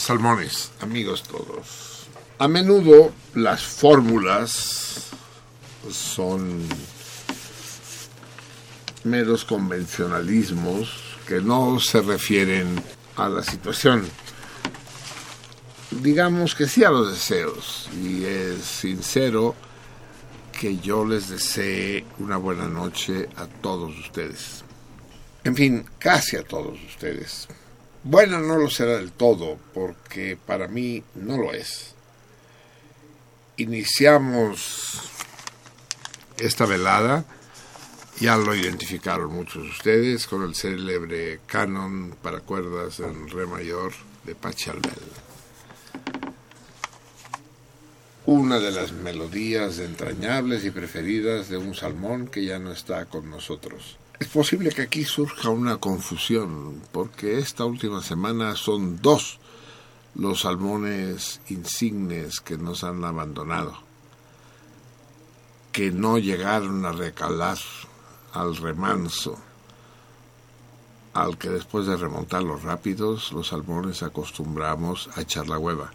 Salmones, amigos todos. A menudo las fórmulas son meros convencionalismos que no se refieren a la situación. Digamos que sí a los deseos, y es sincero que yo les desee una buena noche a todos ustedes. En fin, casi a todos ustedes. Bueno, no lo será del todo, porque para mí no lo es. Iniciamos esta velada, ya lo identificaron muchos de ustedes, con el célebre canon para cuerdas en re mayor de Pachelbel. Una de las melodías entrañables y preferidas de un salmón que ya no está con nosotros. Es posible que aquí surja una confusión, porque esta última semana son dos los salmones insignes que nos han abandonado, que no llegaron a recalar al remanso, al que después de remontar los rápidos, los salmones acostumbramos a echar la hueva.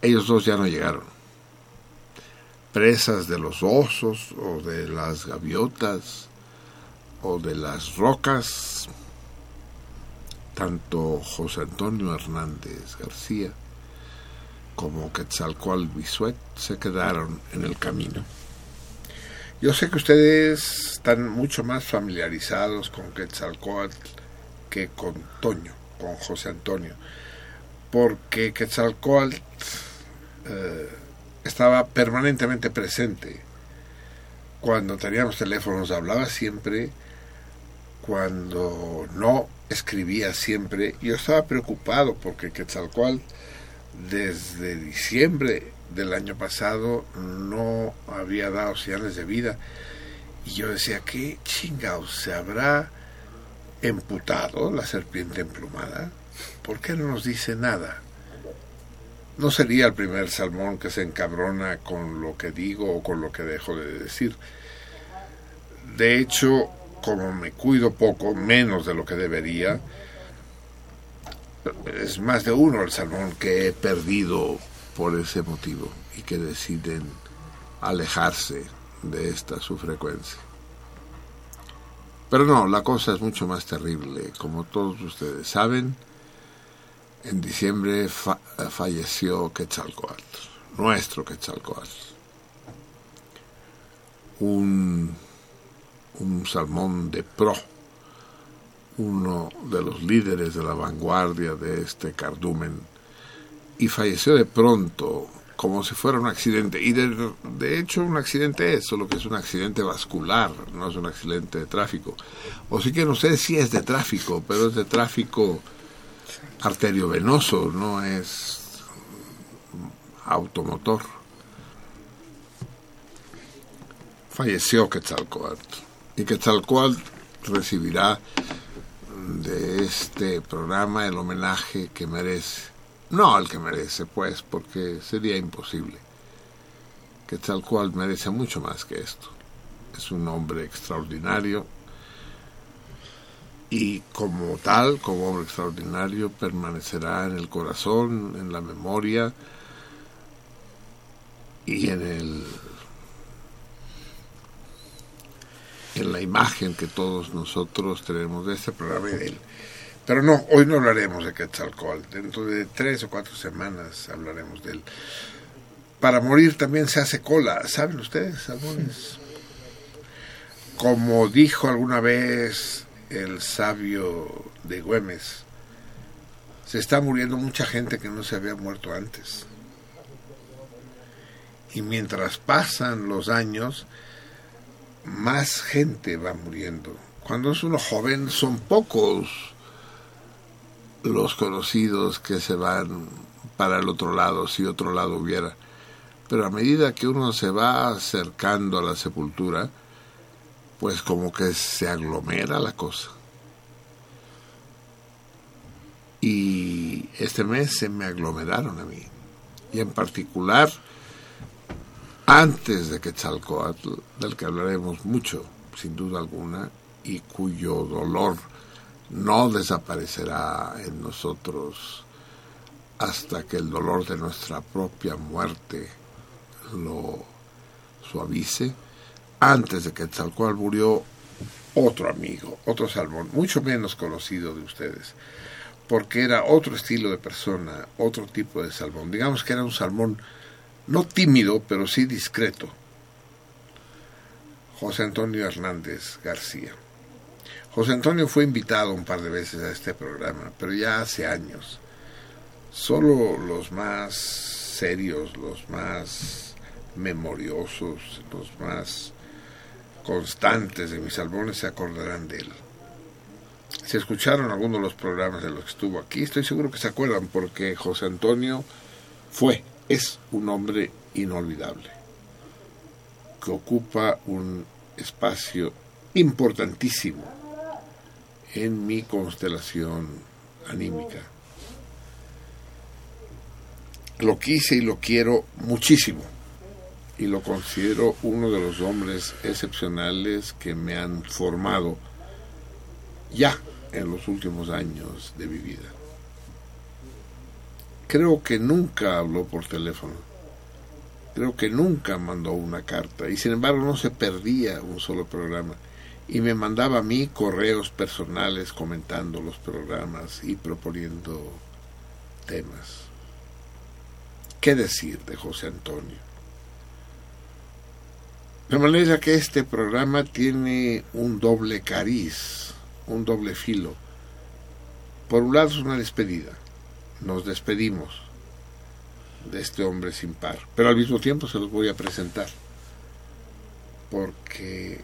Ellos dos ya no llegaron. Presas de los osos o de las gaviotas, o de las rocas, tanto José Antonio Hernández García como Quetzalcoatl Bisuet se quedaron en el camino. Yo sé que ustedes están mucho más familiarizados con Quetzalcoatl que con Toño, con José Antonio, porque Quetzalcoatl eh, estaba permanentemente presente. Cuando teníamos teléfonos hablaba siempre cuando no escribía siempre, yo estaba preocupado porque Quetzalcoatl desde diciembre del año pasado no había dado señales de vida. Y yo decía, ¿qué chingados se habrá emputado la serpiente emplumada? ¿Por qué no nos dice nada? No sería el primer salmón que se encabrona con lo que digo o con lo que dejo de decir. De hecho, como me cuido poco, menos de lo que debería, es más de uno el salmón que he perdido por ese motivo y que deciden alejarse de esta su frecuencia. Pero no, la cosa es mucho más terrible. Como todos ustedes saben, en diciembre falleció Quetzalcoatl, nuestro Quetzalcoatl. Un un salmón de pro, uno de los líderes de la vanguardia de este cardumen, y falleció de pronto, como si fuera un accidente. Y de, hecho un accidente es, solo que es un accidente vascular, no es un accidente de tráfico. O sí que no sé si es de tráfico, pero es de tráfico arteriovenoso, no es automotor. Falleció Quetzalcoatl y que tal cual recibirá de este programa el homenaje que merece. No al que merece, pues, porque sería imposible. Que tal cual merece mucho más que esto. Es un hombre extraordinario y como tal, como hombre extraordinario, permanecerá en el corazón, en la memoria y en el en la imagen que todos nosotros tenemos de este programa de él. Pero no, hoy no hablaremos de Quetzalcoatl. Dentro de tres o cuatro semanas hablaremos de él. Para morir también se hace cola, ¿saben ustedes, salmones? Como dijo alguna vez el sabio de Güemes, se está muriendo mucha gente que no se había muerto antes. Y mientras pasan los años, más gente va muriendo. Cuando es uno joven son pocos los conocidos que se van para el otro lado, si otro lado hubiera. Pero a medida que uno se va acercando a la sepultura, pues como que se aglomera la cosa. Y este mes se me aglomeraron a mí. Y en particular antes de Quetzalcoatl, del que hablaremos mucho, sin duda alguna, y cuyo dolor no desaparecerá en nosotros hasta que el dolor de nuestra propia muerte lo suavice, antes de que cual murió otro amigo, otro salmón, mucho menos conocido de ustedes, porque era otro estilo de persona, otro tipo de salmón. Digamos que era un salmón no tímido, pero sí discreto. José Antonio Hernández García. José Antonio fue invitado un par de veces a este programa, pero ya hace años. Solo los más serios, los más memoriosos, los más constantes de mis salmones se acordarán de él. Si escucharon algunos de los programas de los que estuvo aquí, estoy seguro que se acuerdan porque José Antonio fue, es un hombre inolvidable, que ocupa un espacio importantísimo en mi constelación anímica. Lo quise y lo quiero muchísimo y lo considero uno de los hombres excepcionales que me han formado ya en los últimos años de mi vida. Creo que nunca habló por teléfono, creo que nunca mandó una carta y sin embargo no se perdía un solo programa y me mandaba a mí correos personales comentando los programas y proponiendo temas. ¿Qué decir de José Antonio? De manera que este programa tiene un doble cariz, un doble filo. Por un lado es una despedida, nos despedimos de este hombre sin par, pero al mismo tiempo se los voy a presentar, porque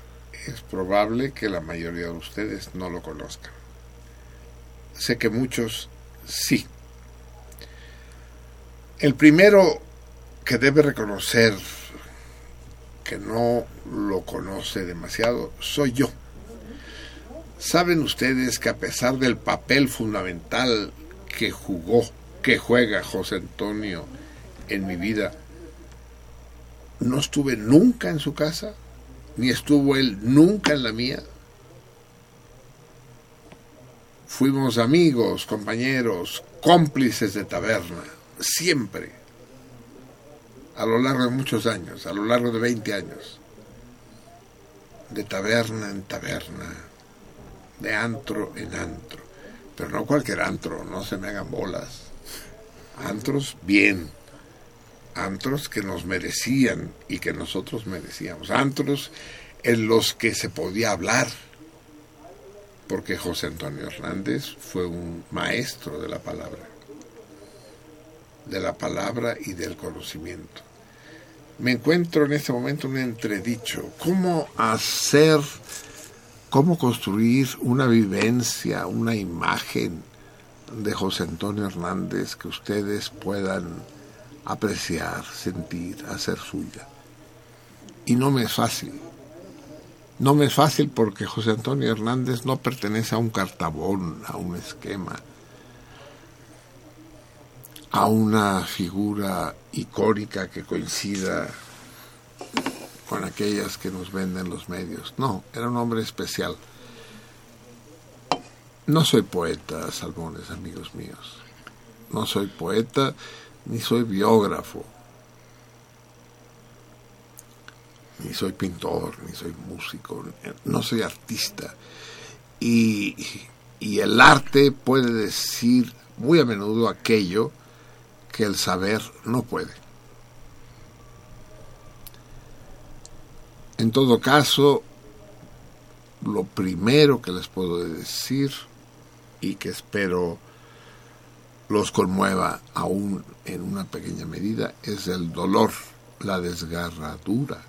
es probable que la mayoría de ustedes no lo conozcan. Sé que muchos sí. El primero que debe reconocer que no lo conoce demasiado soy yo. Saben ustedes que a pesar del papel fundamental que jugó, que juega José Antonio en mi vida, no estuve nunca en su casa, ni estuvo él nunca en la mía. Fuimos amigos, compañeros, cómplices de taberna, siempre a lo largo de muchos años, a lo largo de 20 años, de taberna en taberna, de antro en antro, pero no cualquier antro, no se me hagan bolas, antros bien, antros que nos merecían y que nosotros merecíamos, antros en los que se podía hablar, porque José Antonio Hernández fue un maestro de la palabra, de la palabra y del conocimiento. Me encuentro en este momento un entredicho. ¿Cómo hacer, cómo construir una vivencia, una imagen de José Antonio Hernández que ustedes puedan apreciar, sentir, hacer suya? Y no me es fácil. No me es fácil porque José Antonio Hernández no pertenece a un cartabón, a un esquema a una figura icónica que coincida con aquellas que nos venden los medios. No, era un hombre especial. No soy poeta, Salmones, amigos míos. No soy poeta ni soy biógrafo. Ni soy pintor, ni soy músico, no soy artista. Y, y el arte puede decir muy a menudo aquello que el saber no puede. En todo caso, lo primero que les puedo decir y que espero los conmueva aún en una pequeña medida es el dolor, la desgarradura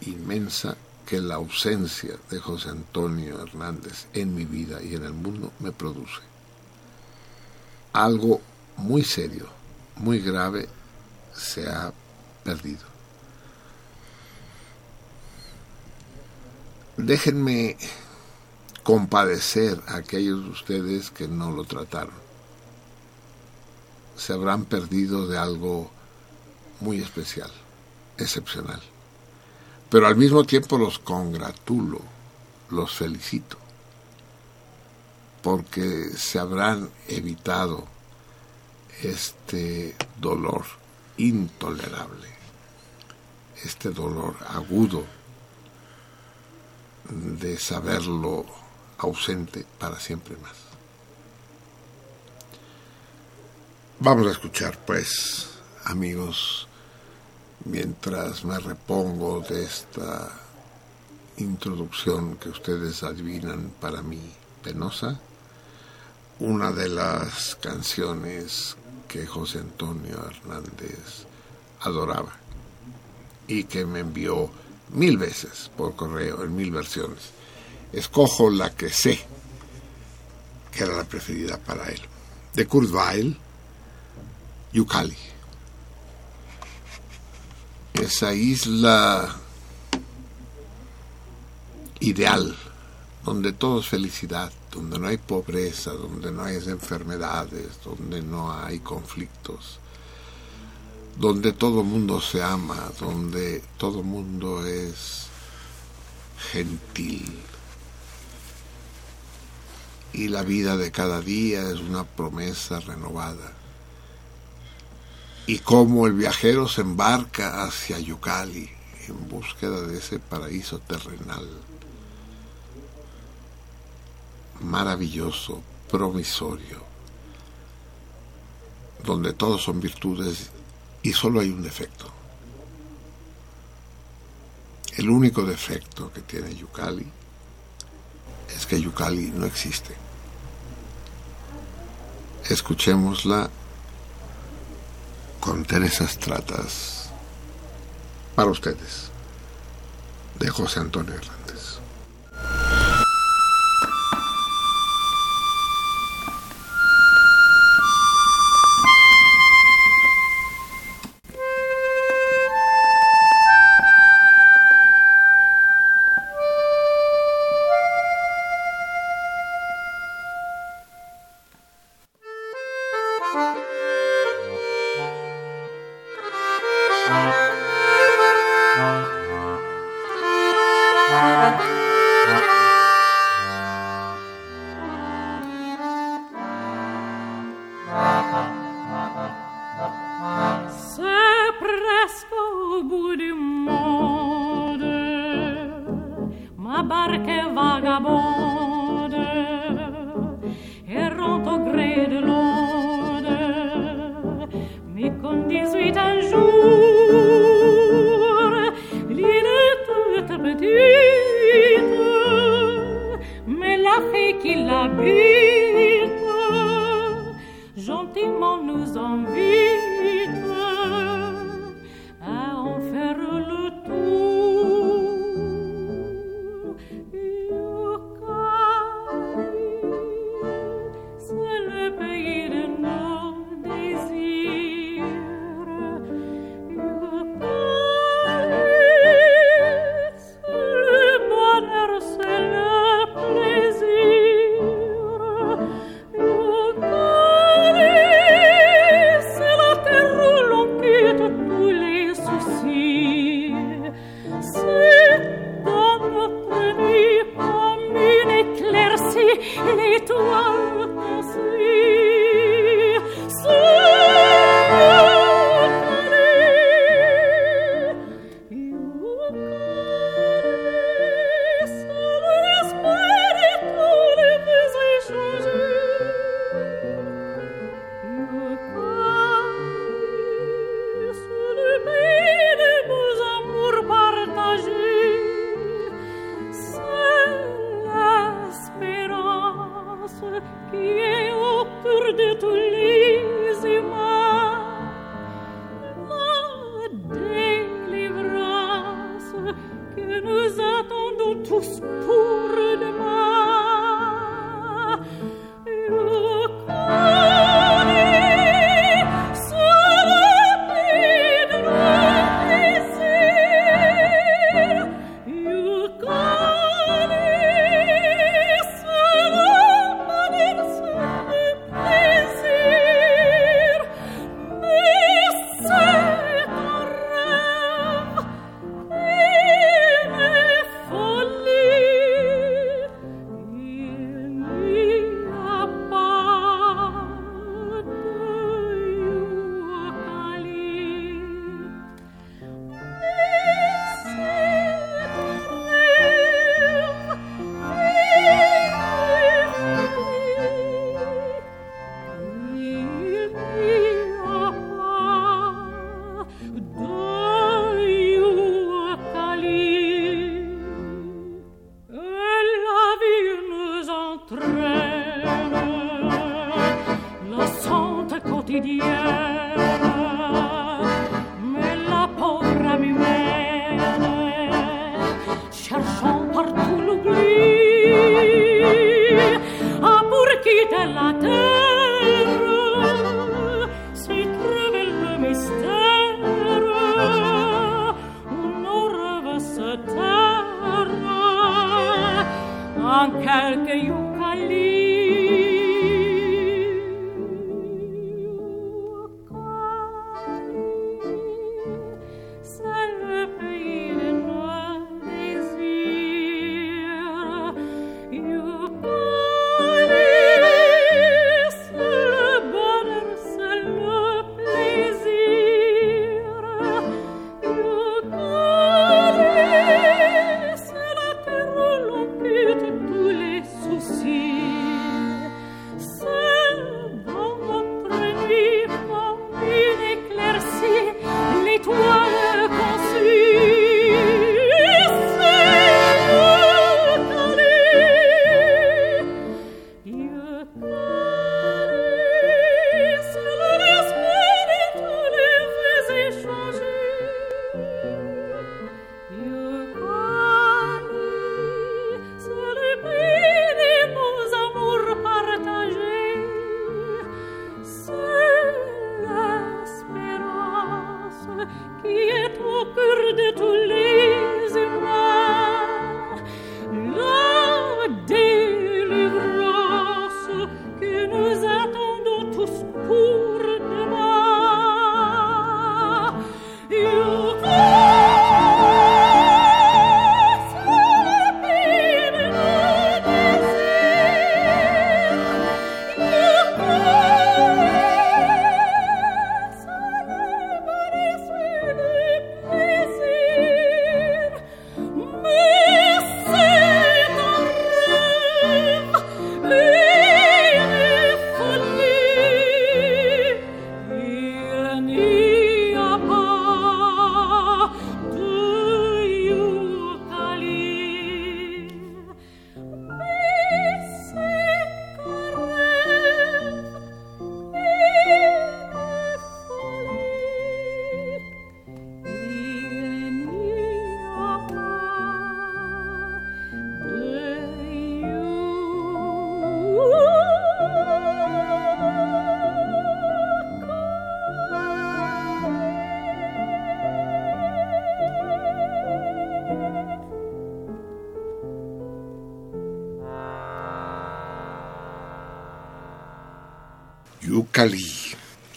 inmensa que la ausencia de José Antonio Hernández en mi vida y en el mundo me produce. Algo muy serio, muy grave se ha perdido. Déjenme compadecer a aquellos de ustedes que no lo trataron. Se habrán perdido de algo muy especial, excepcional. Pero al mismo tiempo los congratulo, los felicito. porque se habrán evitado este dolor intolerable, este dolor agudo de saberlo ausente para siempre más. Vamos a escuchar, pues, amigos, mientras me repongo de esta introducción que ustedes adivinan para mí penosa, una de las canciones que José Antonio Hernández adoraba y que me envió mil veces por correo, en mil versiones. Escojo la que sé que era la preferida para él. De Kurt Weill, Yukali. Esa isla ideal, donde todo es felicidad, donde no hay pobreza, donde no hay enfermedades, donde no hay conflictos, donde todo mundo se ama, donde todo mundo es gentil. Y la vida de cada día es una promesa renovada. Y como el viajero se embarca hacia Yucali en búsqueda de ese paraíso terrenal maravilloso, promisorio, donde todos son virtudes y solo hay un defecto. El único defecto que tiene Yucali es que Yucali no existe. Escuchémosla con Teresa Tratas para ustedes, de José Antonio Hernández.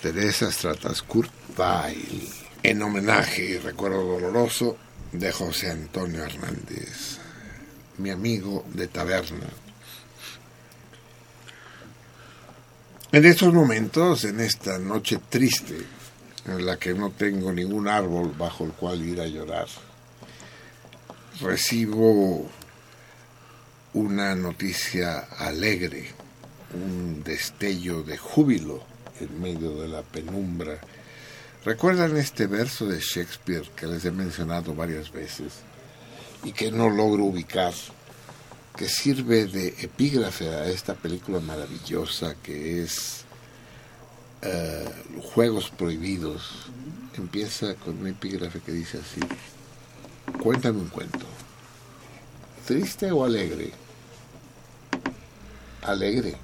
Teresa Stratas Weill, en homenaje y recuerdo doloroso de José Antonio Hernández, mi amigo de taberna. En estos momentos, en esta noche triste, en la que no tengo ningún árbol bajo el cual ir a llorar, recibo una noticia alegre, un destello de júbilo en medio de la penumbra. ¿Recuerdan este verso de Shakespeare que les he mencionado varias veces y que no logro ubicar? que sirve de epígrafe a esta película maravillosa que es eh, Juegos Prohibidos. Empieza con un epígrafe que dice así, cuéntame un cuento, triste o alegre, alegre,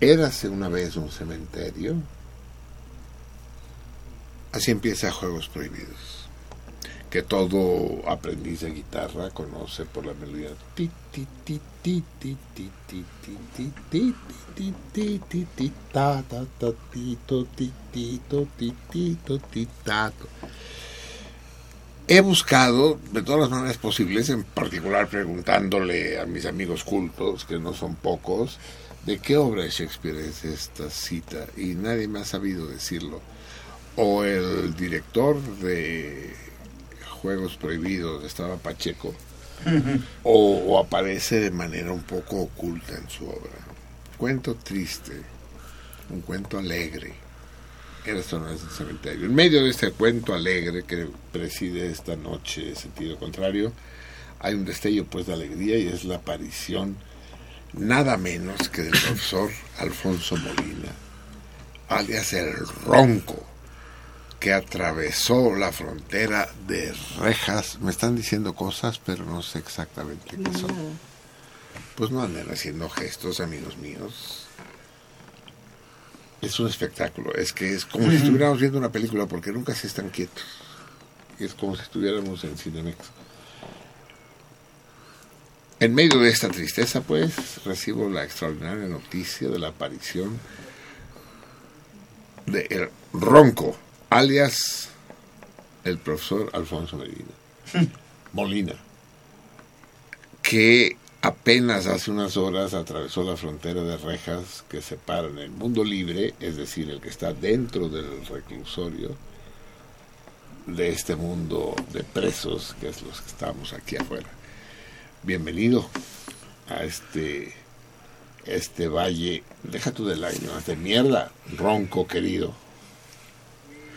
Érase una vez un cementerio. Así empieza Juegos Prohibidos, que todo aprendiz de guitarra conoce por la melodía. He buscado de todas las maneras posibles, en particular preguntándole a mis amigos cultos, que no son pocos, ¿De qué obra de Shakespeare es esta cita? Y nadie me ha sabido decirlo. O el director de Juegos Prohibidos estaba Pacheco, o, aparece de manera un poco oculta en su obra. Cuento triste, un cuento alegre. Era esto no es el cementerio. En medio de este cuento alegre que preside esta noche, sentido contrario, hay un destello pues de alegría y es la aparición nada menos que del profesor Alfonso Molina, alias el Ronco, que atravesó la frontera de rejas. Me están diciendo cosas, pero no sé exactamente qué son. Pues no anden haciendo gestos, amigos míos. Es un espectáculo, es que es como si estuviéramos viendo una película porque nunca se están quietos. Es como si estuviéramos en Cinemex. En medio de esta tristeza, pues, recibo la extraordinaria noticia de la aparición de el Ronco, alias el profesor Alfonso Medina, Molina, que apenas hace unas horas atravesó la frontera de rejas que separan el mundo libre, es decir, el que está dentro del reclusorio, de este mundo de presos, que es los que estamos aquí afuera. Bienvenido a este este valle, deja tú del año, de mierda, ronco querido.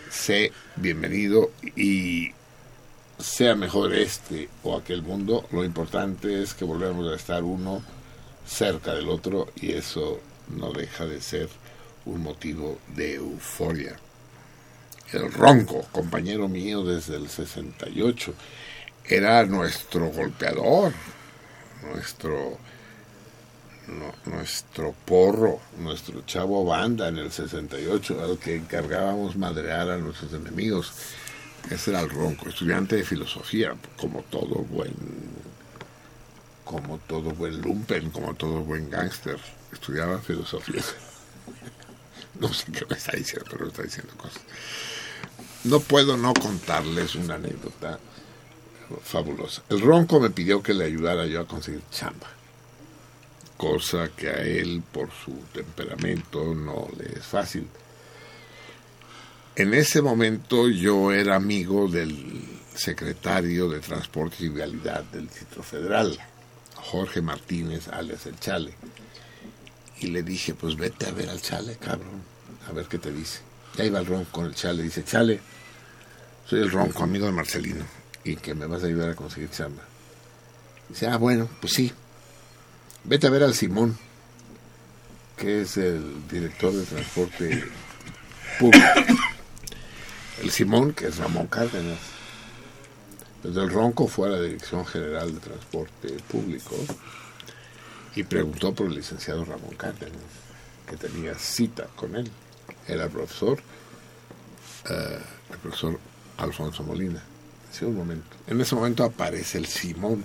Sé bienvenido y sea mejor este o aquel mundo, lo importante es que volvemos a estar uno cerca del otro y eso no deja de ser un motivo de euforia. El ronco, compañero mío desde el 68, era nuestro golpeador, nuestro nuestro porro, nuestro chavo banda en el 68, al que encargábamos madrear a nuestros enemigos. Ese era el ronco, estudiante de filosofía, como todo buen, como todo buen lumpen, como todo buen gángster, estudiaba filosofía. No sé qué me está diciendo, pero está diciendo cosas. No puedo no contarles una anécdota fabulosa. El ronco me pidió que le ayudara yo a conseguir chamba cosa que a él por su temperamento no le es fácil. En ese momento yo era amigo del secretario de Transporte y Vialidad del Distrito Federal, Jorge Martínez, alias El Chale. Y le dije, pues vete a ver al Chale, cabrón, a ver qué te dice. Ya iba el ronco con el Chale, dice, Chale, soy el ronco, amigo de Marcelino, y que me vas a ayudar a conseguir chamba. Dice, ah, bueno, pues sí, Vete a ver al Simón, que es el director de transporte público. El Simón, que es Ramón Cárdenas. Desde el Ronco fue a la Dirección General de Transporte Público y preguntó por el licenciado Ramón Cárdenas, que tenía cita con él. Era profesor, eh, el profesor Alfonso Molina. En ese momento aparece el Simón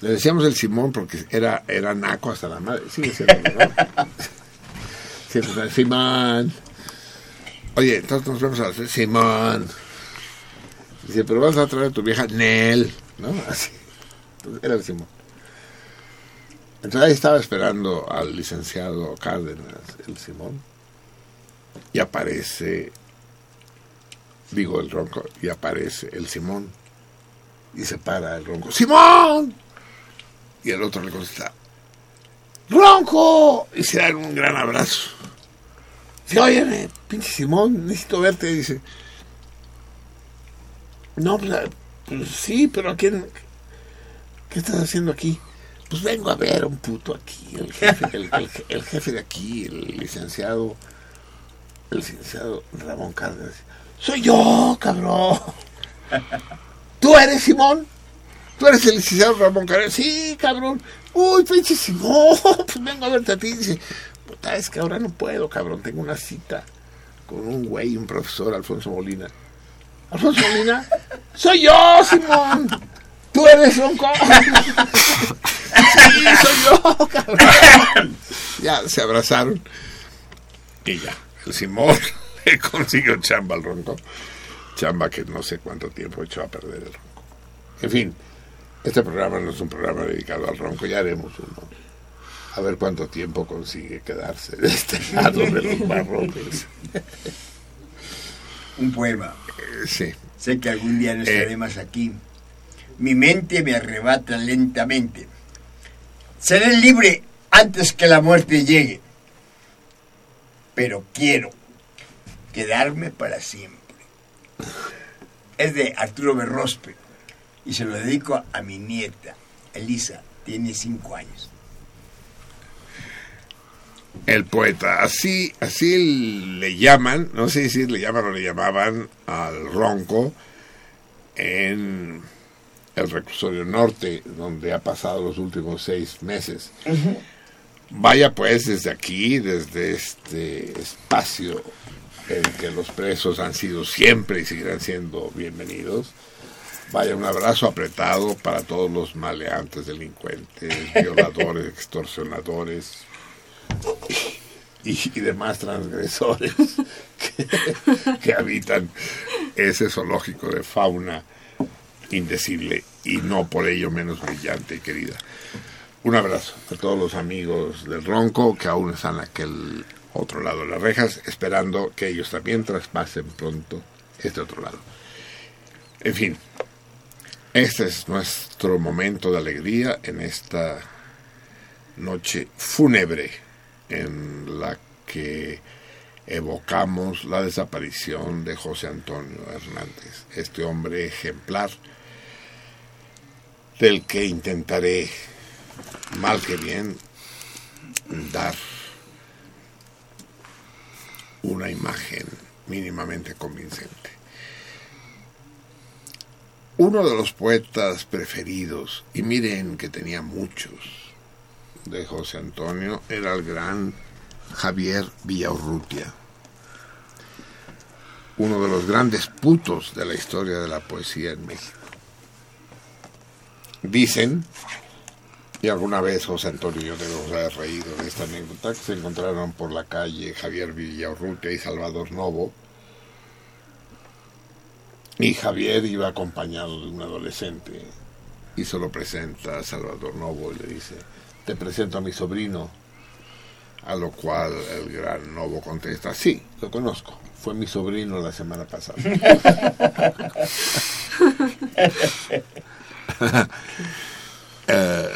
le decíamos el Simón porque era, era naco hasta la madre. Sigue siendo, ¿no? Siempre Simón. Oye, entonces nos vemos a la Simón. Dice, pero vas a traer a tu vieja Nel, ¿no? Así. Entonces, era el Simón. Entonces ahí estaba esperando al licenciado Cárdenas, el Simón. Y aparece, digo el ronco, y aparece el Simón. Y se para el ronco. ¡Simón! Y el otro le contesta, ¡Ronco! Y se dan un gran abrazo. Dice, oye, pinche Simón, necesito verte. Dice, no, pues, pues, sí, pero ¿a quién? ¿Qué estás haciendo aquí? Pues vengo a ver a un puto aquí, el jefe, el, jefe de aquí, el licenciado, el licenciado Ramón Cárdenas. Soy yo, cabrón. ¿Tú eres Simón? ¿Tú eres el licenciado Ramón Carrera? Sí, cabrón. Uy, pinche no, pues vengo a verte a ti. Dice, puta, es que ahora no puedo, cabrón. Tengo una cita con un güey, un profesor, Alfonso Molina. ¿Alfonso Molina? ¡Soy yo, Simón! ¿Tú eres Ronco? sí, soy yo, cabrón. Ya se abrazaron. Y ya, el Simón consiguió chamba al Ronco. Chamba que no sé cuánto tiempo echó a perder el Ronco. En fin, este programa no es un programa dedicado al ronco, ya haremos uno. A ver cuánto tiempo consigue quedarse de este lado de los marrones. un poema. Eh, sí. Sé que algún día no eh. estaremos aquí. Mi mente me arrebata lentamente. Seré libre antes que la muerte llegue. Pero quiero quedarme para siempre. Es de Arturo Berrospe y se lo dedico a mi nieta, Elisa, tiene cinco años. El poeta, así, así le llaman, no sé si le llaman o le llamaban al ronco en el reclusorio norte, donde ha pasado los últimos seis meses. Vaya pues desde aquí, desde este espacio en que los presos han sido siempre y seguirán siendo bienvenidos Vaya, un abrazo apretado para todos los maleantes, delincuentes, violadores, extorsionadores y, demás transgresores que, que habitan ese zoológico de fauna indecible y no por ello menos brillante y querida. Un abrazo a todos los amigos del Ronco que aún están aquel otro lado de las rejas, esperando que ellos también traspasen pronto este otro lado. En fin, este es nuestro momento de alegría en esta noche fúnebre en la que evocamos la desaparición de José Antonio Hernández, este hombre ejemplar del que intentaré, mal que bien, dar una imagen mínimamente convincente. Uno de los poetas preferidos, y miren que tenía muchos, de José Antonio, era el gran Javier Villaurrutia, uno de los grandes putos de la historia de la poesía en México. Dicen, y alguna vez José Antonio y yo debemos haber reído de esta anécdota, que se encontraron por la calle Javier Villaurrutia y Salvador Novo, y Javier iba acompañado de un adolescente y se lo presenta a Salvador Novo y le dice, te presento a mi sobrino. A lo cual el gran Novo contesta, sí, lo conozco, fue mi sobrino la semana pasada. Eh,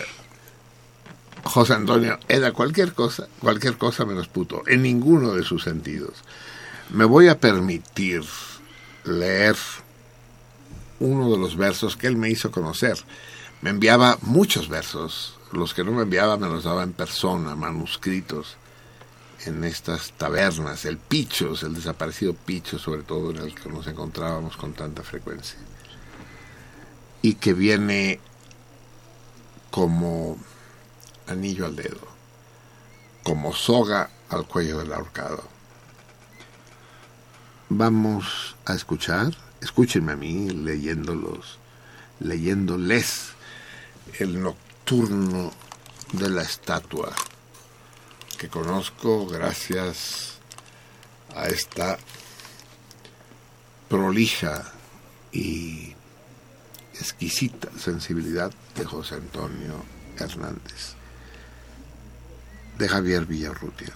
José Antonio era cualquier cosa, cualquier cosa menos puto, en ninguno de sus sentidos. Me voy a permitir leer uno de los versos que él me hizo conocer. Me enviaba muchos versos, los que no me enviaba me los daba en persona, manuscritos, en estas tabernas, el Pichos, el desaparecido Picho, sobre todo en el que nos encontrábamos con tanta frecuencia. Y que viene como anillo al dedo, como soga al cuello del ahorcado. Vamos a escuchar escúchenme a mí leyéndolos, leyéndoles el nocturno de la estatua que conozco gracias a esta prolija y exquisita sensibilidad de José Antonio Hernández, de Javier Villarrutia.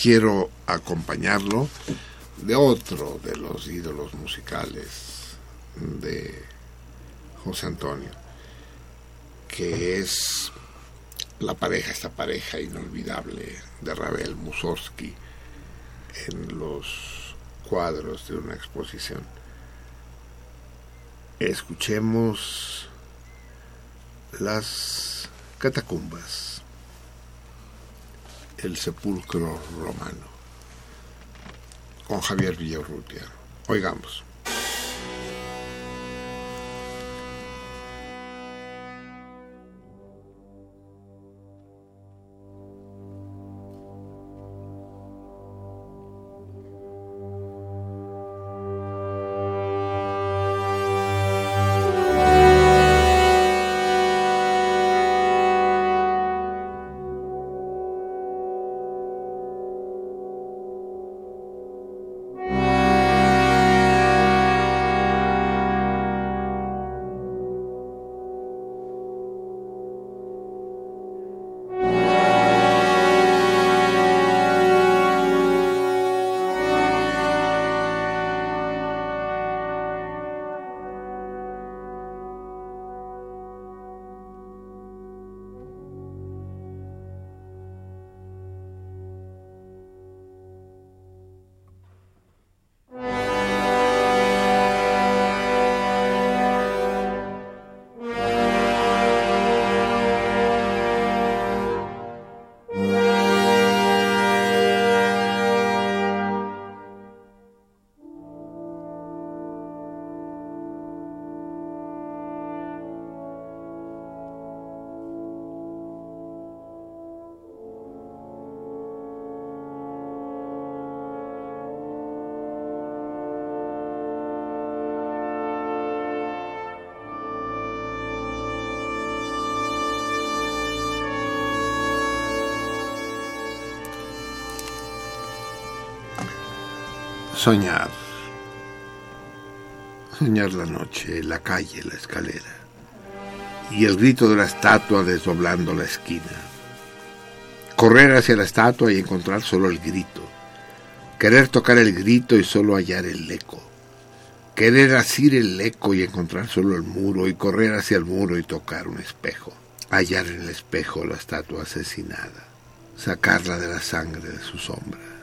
Quiero acompañarlo de otro de los ídolos musicales de José Antonio, que es la pareja, esta pareja inolvidable de Ravel Mussorgsky en los cuadros de una exposición. Escuchemos las catacumbas, el sepulcro romano con Javier Villarrutia. Oigamos. Soñar. Soñar la noche, la calle, la escalera. Y el grito de la estatua desdoblando la esquina. Correr hacia la estatua y encontrar solo el grito. Querer tocar el grito y solo hallar el eco. Querer asir el eco y encontrar solo el muro y correr hacia el muro y tocar un espejo. Hallar en el espejo la estatua asesinada. Sacarla de la sangre de su sombra.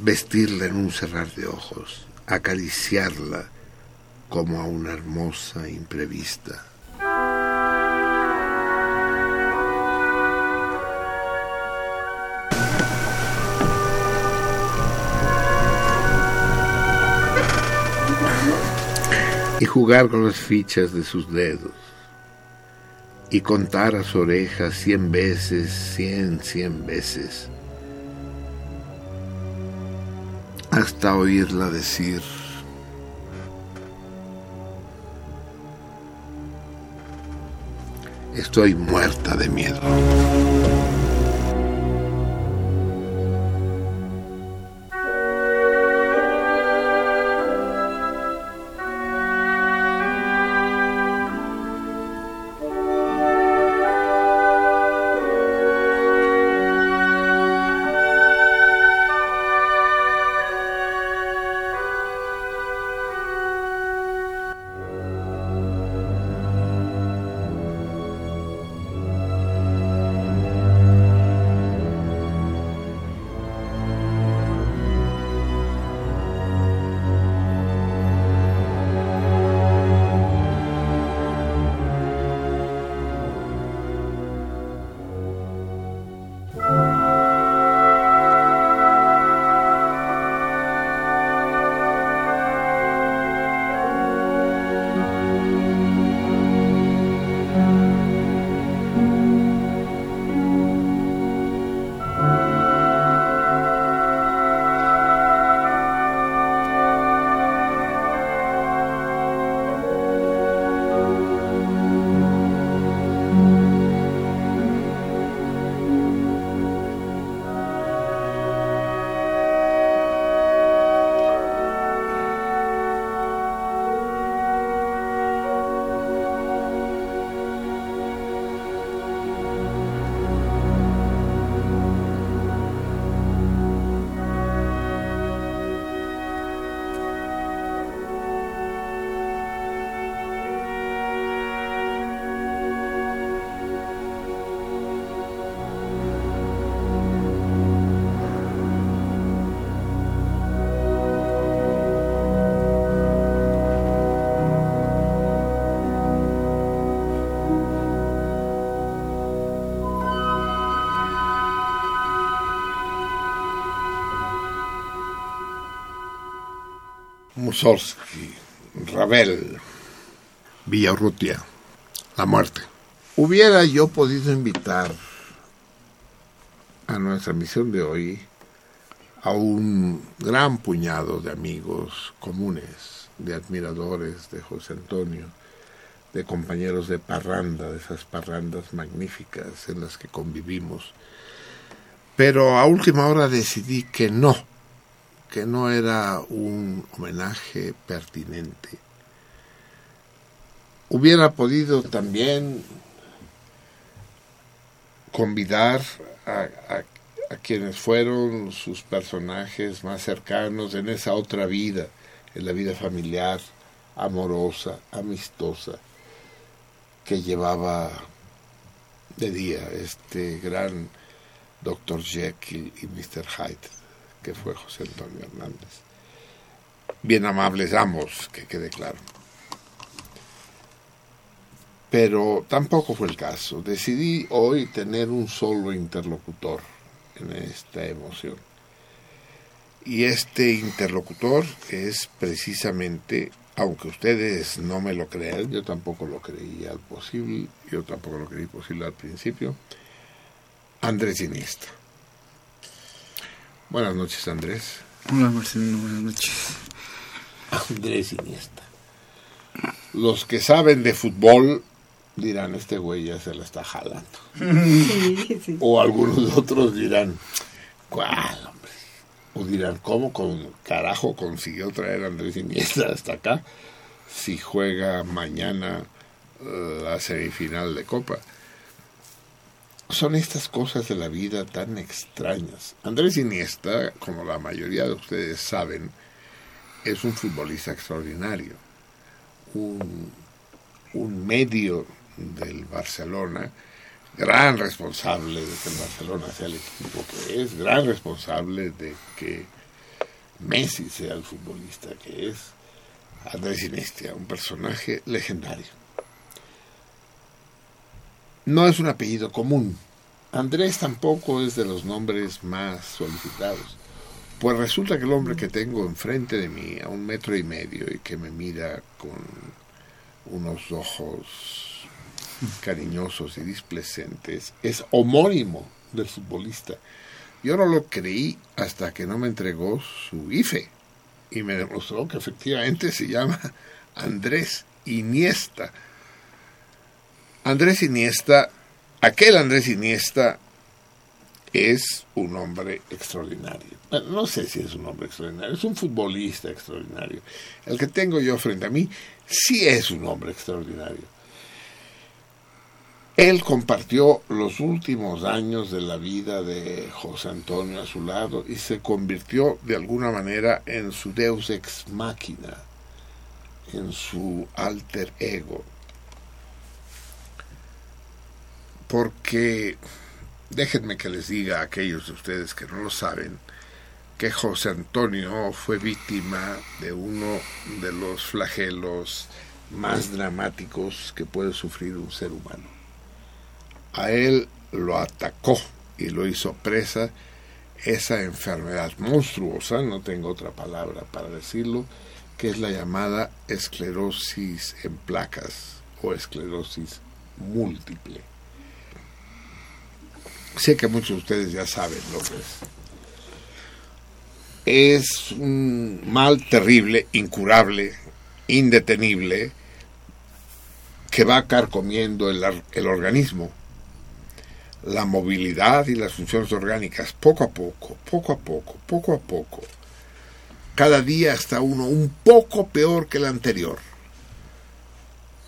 Vestirla en un cerrar de ojos. Acariciarla como a una hermosa imprevista. y jugar con las fichas de sus dedos y contar a su oreja cien veces, cien, cien veces, hasta oírla decir, estoy muerta de miedo. Mussorgsky, Ravel, Villarrutia, la muerte. Hubiera yo podido invitar a nuestra misión de hoy a un gran puñado de amigos comunes, de admiradores de José Antonio, de compañeros de parranda, de esas parrandas magníficas en las que convivimos. Pero a última hora decidí que no, que no era un homenaje pertinente. Hubiera podido también convidar a, quienes fueron sus personajes más cercanos en esa otra vida, en la vida familiar, amorosa, amistosa, que llevaba de día este gran Dr. Jekyll y Mr. Hyde que fue José Antonio Hernández. Bien amables ambos, que quede claro. Pero tampoco fue el caso. Decidí hoy tener un solo interlocutor en esta emoción. Y este interlocutor es precisamente, aunque ustedes no me lo crean, yo tampoco lo creía al posible, yo tampoco lo creí posible al principio, Andrés Iniesta. Buenas noches, Andrés. Hola, Marcelino, buenas noches. Andrés Iniesta. Los que saben de fútbol dirán, este güey ya se la está jalando. O algunos otros dirán, ¿cuál, hombre? O dirán, ¿cómo con carajo consiguió traer a Andrés Iniesta hasta acá si juega mañana eh, la semifinal de Copa? Son estas cosas de la vida tan extrañas. Andrés Iniesta, como la mayoría de ustedes saben, es un futbolista extraordinario, un, medio del Barcelona, gran responsable de que el Barcelona sea el equipo que es, gran responsable de que Messi sea el futbolista que es, Andrés Iniesta, un personaje legendario. No es un apellido común. Andrés tampoco es de los nombres más solicitados. Pues resulta que el hombre que tengo enfrente de mí, a un metro y medio, y que me mira con unos ojos cariñosos y displecentes, es homónimo del futbolista. Yo no lo creí hasta que no me entregó su IFE y me demostró que efectivamente se llama Andrés Iniesta. Andrés Iniesta, aquel Andrés Iniesta es un hombre extraordinario. no sé si es un hombre extraordinario, es un futbolista extraordinario. El que tengo yo frente a mí sí es un hombre extraordinario. Él compartió los últimos años de la vida de José Antonio a su lado y se convirtió de alguna manera en su deus ex machina, en su alter ego. Porque déjenme que les diga a aquellos de ustedes que no lo saben, que José Antonio fue víctima de uno de los flagelos más dramáticos que puede sufrir un ser humano a él lo atacó y lo hizo presa esa enfermedad monstruosa, no tengo otra palabra para decirlo, que es la llamada esclerosis en placas o esclerosis múltiple. Sé que muchos de ustedes ya saben lo que es. Es un mal terrible, incurable, indetenible, que va carcomiendo el, el organismo la movilidad y las funciones orgánicas poco a poco, poco a poco, poco a poco. Cada día está uno un poco peor que el anterior.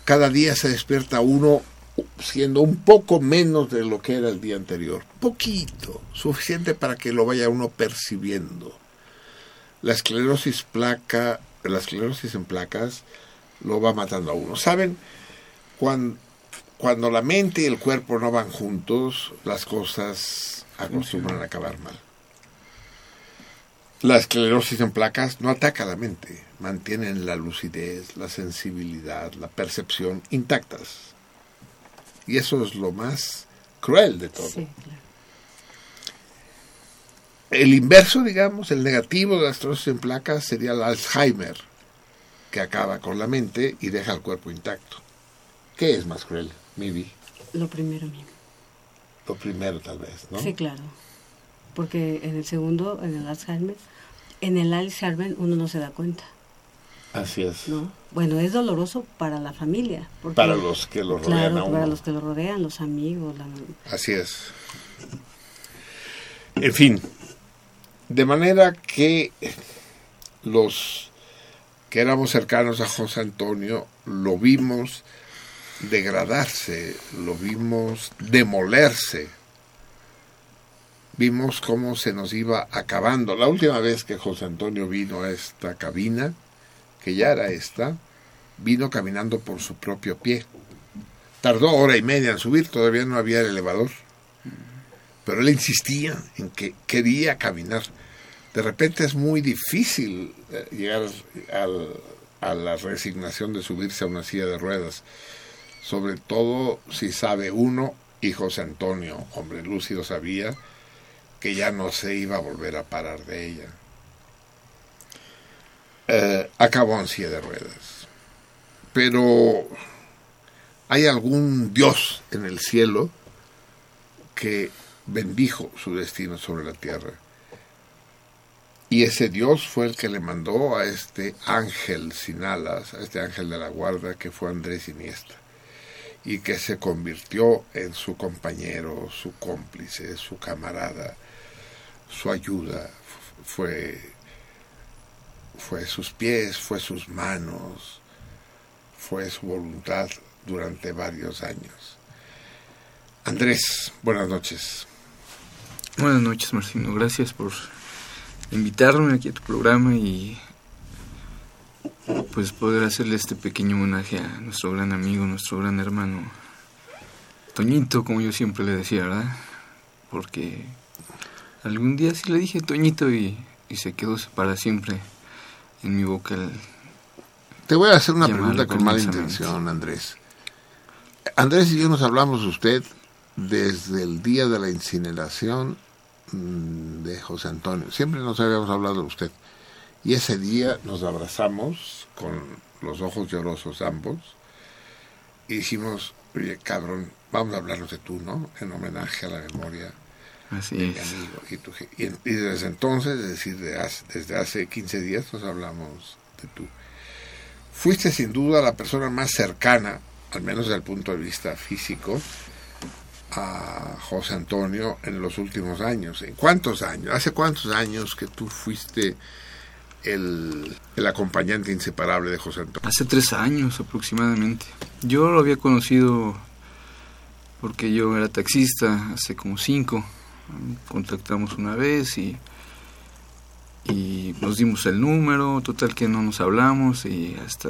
Cada día se despierta uno siendo un poco menos de lo que era el día anterior. Poquito, suficiente para que lo vaya uno percibiendo. La esclerosis placa, la esclerosis en placas lo va matando a uno. ¿Saben? Cuando cuando la mente y el cuerpo no van juntos, las cosas acostumbran a acabar mal. La esclerosis en placas no ataca a la mente, mantienen la lucidez, la sensibilidad, la percepción intactas. Y eso es lo más cruel de todo. El inverso, digamos, el negativo de la esclerosis en placas sería el Alzheimer, que acaba con la mente y deja el cuerpo intacto. ¿Qué es más cruel? Lo primero, mi. Lo primero, tal vez, ¿no? Sí, claro. Porque en el segundo, en el Alzheimer, en el Alzheimer uno no se da cuenta. Así es. ¿no? Bueno, es doloroso para la familia. para los que lo rodean. Claro, para los que lo rodean, los amigos. Así es. En fin, de manera que los que éramos cercanos a José Antonio lo vimos degradarse, lo vimos demolerse, vimos cómo se nos iba acabando. La última vez que José Antonio vino a esta cabina, que ya era esta, vino caminando por su propio pie. Tardó hora y media en subir, todavía no había el elevador. Pero él insistía en que quería caminar. De repente es muy difícil eh, llegar a la resignación de subirse a una silla de ruedas sobre todo si sabe uno, y José Antonio, hombre lúcido, sabía que ya no se iba a volver a parar de ella. Eh, acabó en silla de ruedas. Pero hay algún Dios en el cielo que bendijo su destino sobre la tierra. Y ese Dios fue el que le mandó a este ángel sin alas, a este ángel de la guarda que fue Andrés Iniesta y que se convirtió en su compañero, su cómplice, su camarada, su ayuda, fue, fue sus pies, fue sus manos, fue su voluntad durante varios años. Andrés, buenas noches. Buenas noches, Marcino. Gracias por invitarme aquí a tu programa y pues poder hacerle este pequeño homenaje a nuestro gran amigo, nuestro gran hermano, Toñito, como yo siempre le decía, ¿verdad? Porque algún día sí le dije Toñito y, se quedó para siempre en mi boca. Te voy a hacer una pregunta con mala intención, Andrés. Andrés y yo nos hablamos de usted desde el día de la incineración mm, de José Antonio. Siempre nos habíamos hablado de usted. Y ese día nos abrazamos con los ojos llorosos ambos y dijimos, oye, cabrón, vamos a hablarnos de tú, ¿no? En homenaje a la memoria Así de mi amigo. Y, y, desde entonces, es decir, desde hace 15 días nos hablamos de tú. Fuiste sin duda la persona más cercana, al menos desde el punto de vista físico, a José Antonio en los últimos años. ¿En cuántos años? ¿Hace cuántos años que tú fuiste el, el, acompañante inseparable de José Antonio? Hace tres años aproximadamente. Yo lo había conocido porque yo era taxista hace como cinco. Contactamos una vez y, y nos dimos el número, total que no nos hablamos y hasta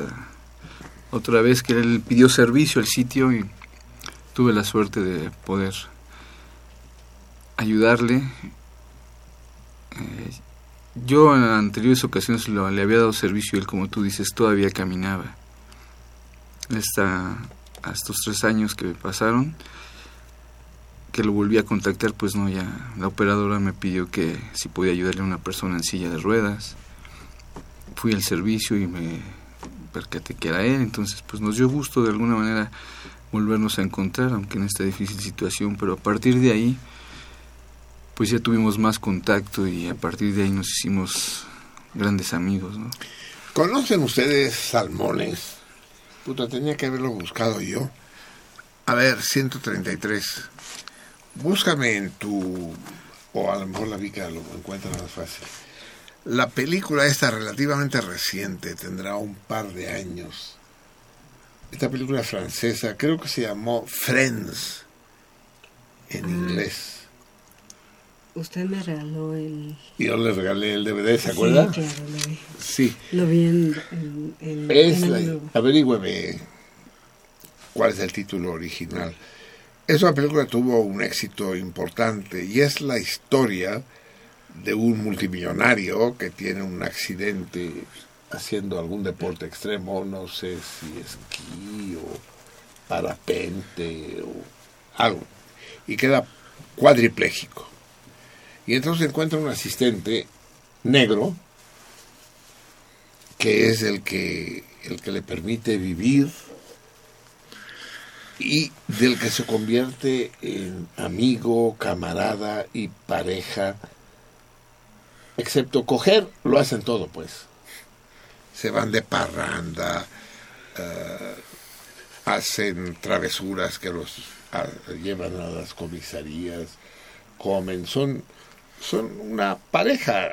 otra vez que él pidió servicio al sitio y tuve la suerte de poder ayudarle. Eh, yo en anteriores ocasiones lo, le había dado servicio y él, como tú dices, todavía caminaba. Hasta a estos tres años que pasaron, que lo volví a contactar, pues no, ya la operadora me pidió que si podía ayudarle a una persona en silla de ruedas. Fui al servicio y me percaté que era él, entonces pues nos dio gusto de alguna manera volvernos a encontrar, aunque en esta difícil situación, pero a partir de ahí, pues ya tuvimos más contacto y a partir de ahí nos hicimos grandes amigos, ¿no? ¿Conocen ustedes salmones? Puta, tenía que haberlo buscado yo. A ver, 133. Búscame en tu... o a lo mejor la Vica lo encuentra más fácil. La película esta relativamente reciente, tendrá un par de años esta película francesa, creo que se llamó Friends en ah. inglés. Usted me regaló el... Yo le regalé el DVD, ¿se acuerda? Sí, claro, lo vi. Sí. Lo vi en... en, es la, averígüeme cuál es el título original. Esa película tuvo un éxito importante y es la historia de un multimillonario que tiene un accidente haciendo algún deporte extremo, no sé si esquí o parapente o algo, y queda cuadripléjico. Y entonces encuentra un asistente negro que es el que, el que le permite vivir y del que se convierte en amigo, camarada y pareja, excepto coger, lo hacen todo pues se van de parranda, eh, hacen travesuras que los llevan a las comisarías, comen, son, son una pareja,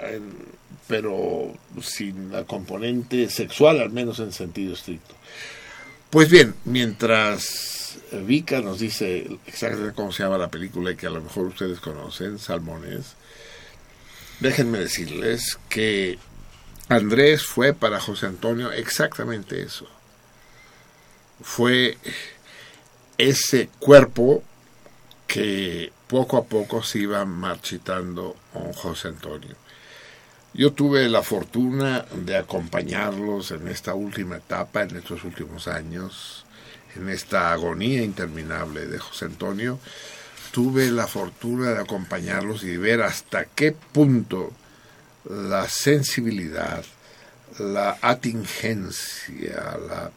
pero sin la componente sexual, al menos en sentido estricto. Pues bien, mientras Vika nos dice exactamente cómo se llama la película y que a lo mejor ustedes conocen, Salmones, déjenme decirles que Andrés fue para José Antonio exactamente eso. Fue ese cuerpo que poco a poco se iba marchitando con José Antonio. Yo tuve la fortuna de acompañarlos en esta última etapa, en estos últimos años, en esta agonía interminable de José Antonio. Tuve la fortuna de acompañarlos y ver hasta qué punto la sensibilidad, la atingencia, la,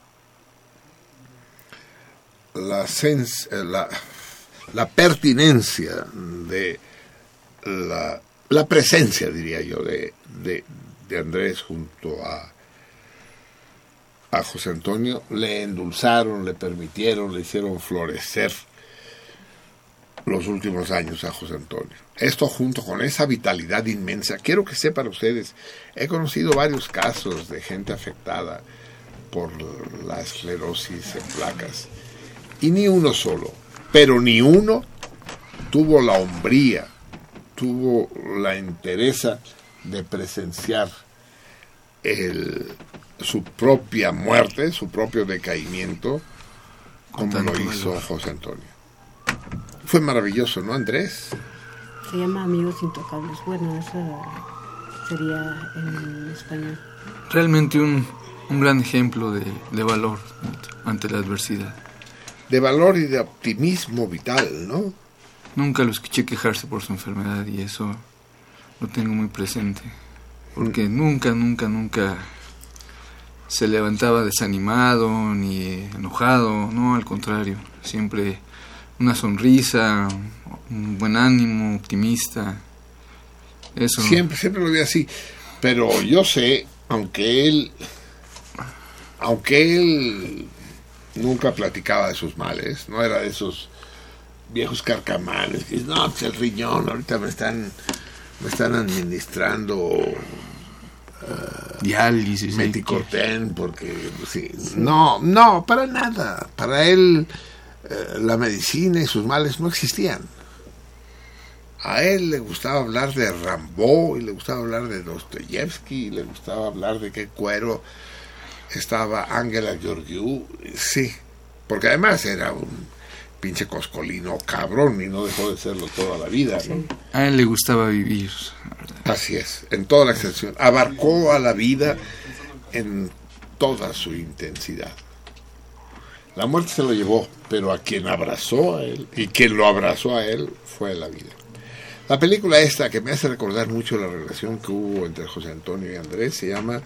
la, eh, la, pertinencia de la, la, presencia, diría yo, de, de, de Andrés junto a, a José Antonio, le endulzaron, le permitieron, le hicieron florecer los últimos años a José Antonio. Esto junto con esa vitalidad inmensa. Quiero que sepan ustedes, he conocido varios casos de gente afectada por la esclerosis en placas. Y ni uno solo, pero ni uno tuvo la hombría, tuvo la entereza de presenciar el, su propia muerte, su propio decaimiento, como lo hizo José Antonio. Fue maravilloso, ¿no, Andrés? Se llama Amigos Intocables. Bueno, eso sería en español. Realmente un, un gran ejemplo de, de valor ante la adversidad. De valor y de optimismo vital, ¿no? Nunca lo escuché quejarse por su enfermedad y eso lo tengo muy presente. Porque nunca, nunca, nunca se levantaba desanimado ni enojado, no, al contrario, siempre una sonrisa, un buen ánimo, optimista. Eso. Siempre, siempre lo vi así. Pero yo sé, aunque él, aunque él nunca platicaba de sus males, no era de esos viejos carcamanes que no, pues el riñón, ahorita me están, me están administrando diálisis, meticorten, porque sí, no, no, para nada, para él uh, la medicina y sus males no existían. A él le gustaba hablar de Rambo y le gustaba hablar de Dostoyevsky y le gustaba hablar de qué cuero estaba Ángela Georgiou, sí, porque además era un pinche coscolino cabrón y no dejó de serlo toda la vida. ¿no? A él le gustaba vivir. Así es, en toda la extensión. Abarcó a la vida en toda su intensidad. La muerte se lo llevó, pero a quien abrazó a él y quien lo abrazó a él fue la vida. La película esta, que me hace recordar mucho la relación que hubo entre José Antonio y Andrés, se llama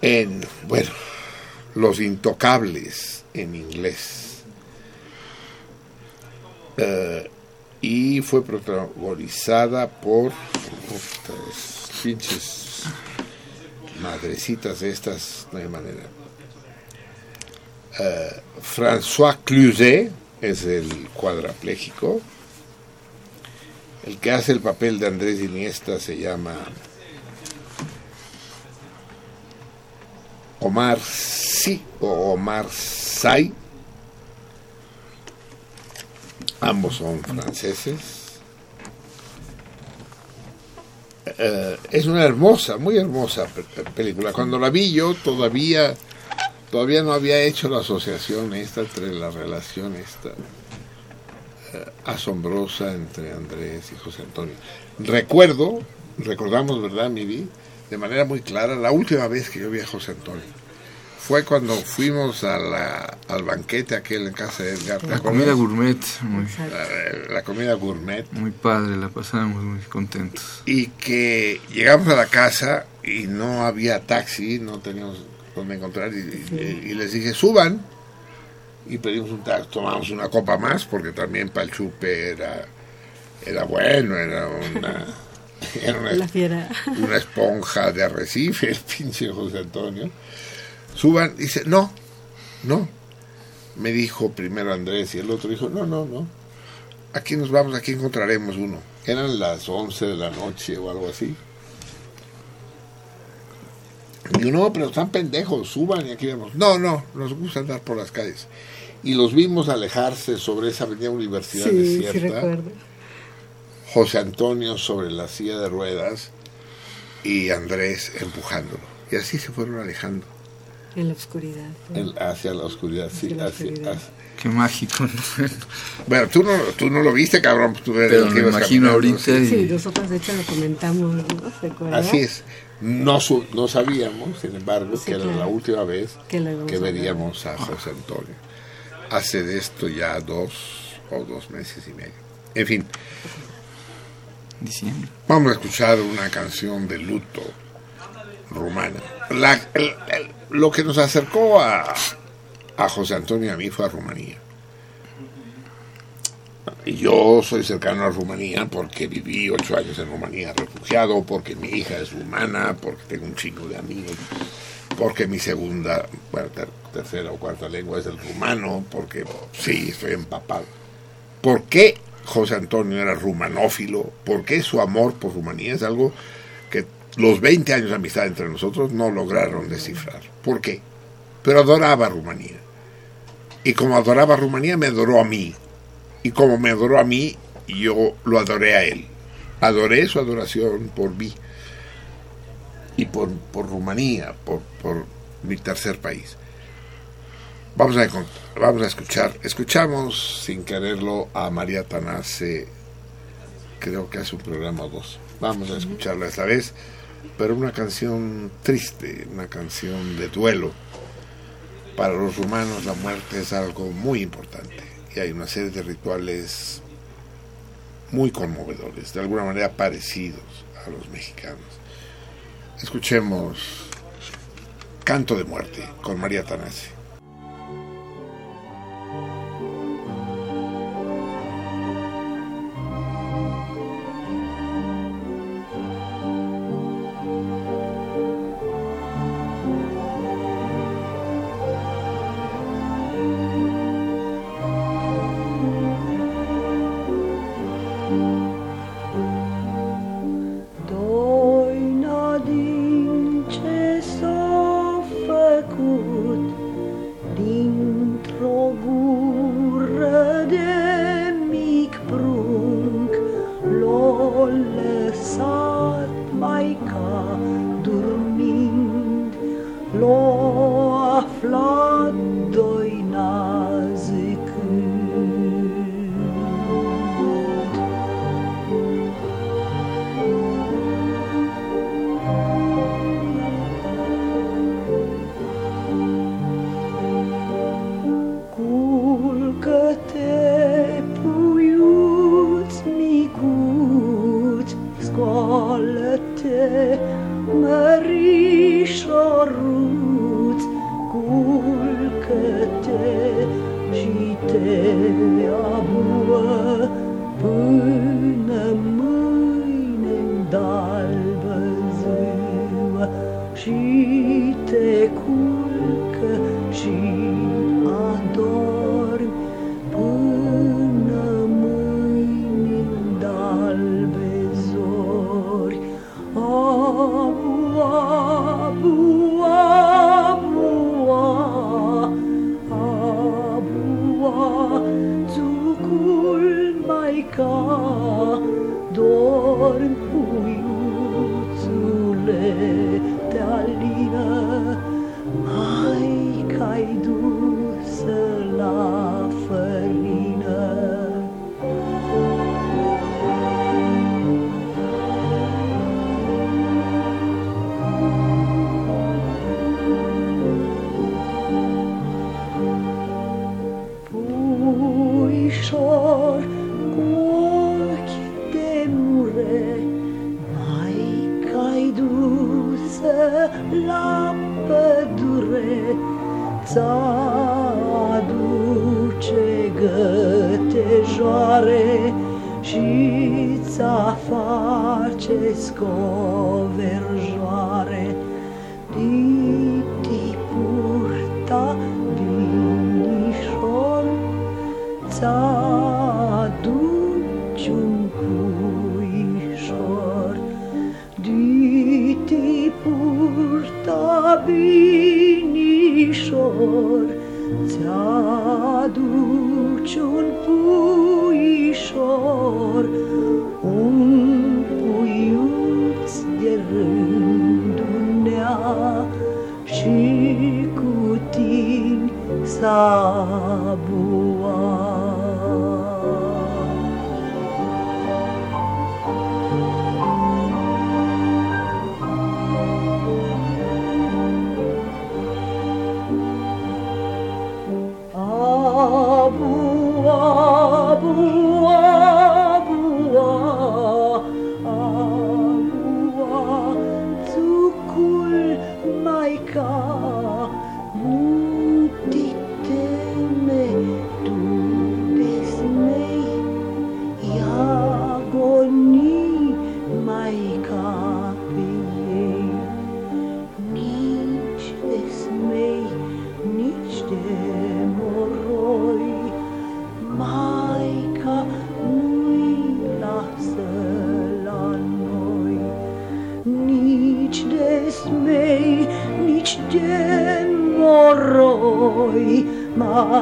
en, bueno, Los Intocables en inglés. Uh, y fue protagonizada por pinches madrecitas de estas, no hay manera. Uh, François Cluzet es el cuadrapléjico. El que hace el papel de Andrés Iniesta se llama Omar Sí o Omar Say. Ambos son franceses. Uh, es una hermosa, muy hermosa película. Cuando la vi yo todavía todavía no había hecho la asociación esta entre la relación esta uh, asombrosa entre Andrés y José Antonio. Recuerdo, recordamos, ¿verdad, Miri? De manera muy clara, la última vez que yo vi a José Antonio fue cuando fuimos a la, al banquete aquel en casa de Edgar. La comida gourmet. Muy, la, la, comida gourmet. Muy padre, la pasamos muy contentos. Y que llegamos a la casa y no había taxi, no teníamos donde encontrar y, sí. y, y les dije, suban. Y pedimos un taxi, tomamos una copa más porque también para el chupe era, era bueno, era una... Era una, una esponja de arrecife, el pinche José Antonio suban. Dice, no, no. Me dijo primero Andrés y el otro dijo, no, no, no. Aquí nos vamos, aquí encontraremos uno. Eran las 11 de la noche o algo así. Y no, pero están pendejos, suban y aquí vemos. No, no, nos gusta andar por las calles. Y los vimos alejarse sobre esa avenida Universidad sí, desierta. Sí. José Antonio sobre la silla de ruedas y Andrés empujándolo. Y así se fueron alejando. En la oscuridad. En, hacia la oscuridad, sí. Hacia la hacia- oscuridad. hacia- Qué mágico. ¿no? Bueno, tú no, tú no lo viste, cabrón. Tú eres Pero el que me imagino ahorita sí. Sí, nosotros de hecho lo comentamos, ¿no? Así es. No, su- no sabíamos, sin embargo, Sí, que era la última vez Que que a ver. veríamos a José Antonio. Hace de esto ya dos o dos meses y medio. En fin, Diciembre. vamos a escuchar una canción de luto rumana. La- lo que nos acercó a, a José Antonio y a mí fue a Rumanía. Yo soy cercano a Rumanía porque viví ocho años en Rumanía refugiado, porque mi hija es rumana, porque tengo un chingo de amigos, porque mi segunda, tercera o cuarta lengua es el rumano, porque sí, estoy empapado. ¿Por qué José Antonio era rumanófilo? ¿Por qué su amor por Rumanía es algo los 20 años de amistad entre nosotros no lograron descifrar? ¿Por qué? Pero adoraba Rumanía. Y como adoraba Rumanía, me adoró a mí. Y como me adoró a mí, yo lo adoré a él. Adoré su adoración por mí y por, por Rumanía, por, por mi tercer país. Vamos a, vamos a escuchar, escuchamos sin quererlo a María Tanase, creo que hace un programa o dos. Vamos a escucharla esta vez, pero una canción triste, una canción de duelo. Para los rumanos la muerte es algo muy importante y hay una serie de rituales muy conmovedores, de alguna manera parecidos a los mexicanos. Escuchemos Canto de Muerte con María Tanase.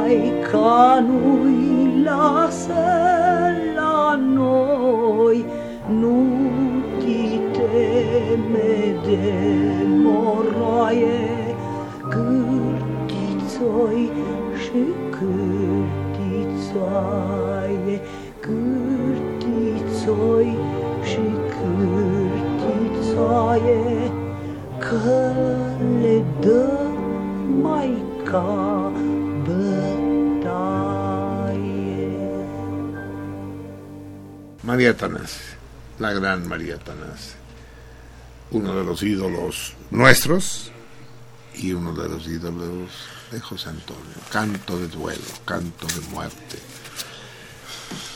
Mai canui la sella noi nu ti teme de moroaie cârtițoi și cârtițoaie María la gran María Tanás, uno de los ídolos nuestros y uno de los ídolos de José Antonio. Canto de duelo, canto de muerte.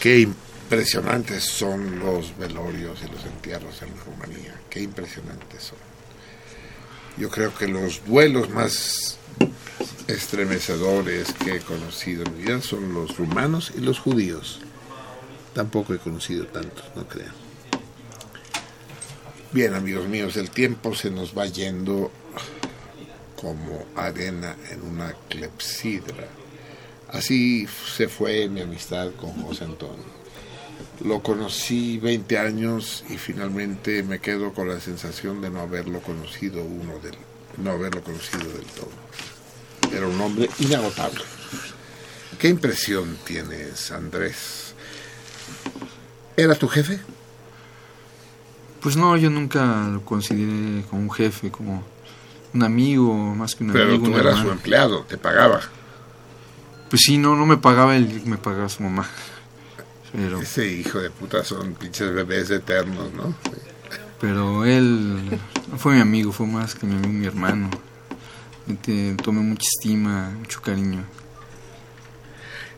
Qué impresionantes son los velorios y los entierros en Rumanía, qué impresionantes son. Yo creo que los duelos más estremecedores que he conocido en mi vida son los rumanos y los judíos. Tampoco he conocido tantos, no crean. Bien, amigos míos, el tiempo se nos va yendo como arena en una clepsidra. Así se fue mi amistad con José Antonio. Lo conocí 20 años y finalmente me quedo con la sensación de no haberlo conocido uno del, no haberlo conocido del todo. Era un hombre inagotable. ¿Qué impresión tienes, Andrés? ¿Era tu jefe? Pues no, yo nunca lo consideré como un jefe, como un amigo, más que un Pero amigo. tú un eras hermano. su empleado, te pagaba. Pues sí, no, no me pagaba él, me pagaba su mamá. Pero, Ese hijo de puta son pinches bebés eternos, ¿no? pero él fue mi amigo, fue más que mi amigo, mi hermano. Te- tomé mucha estima, mucho cariño.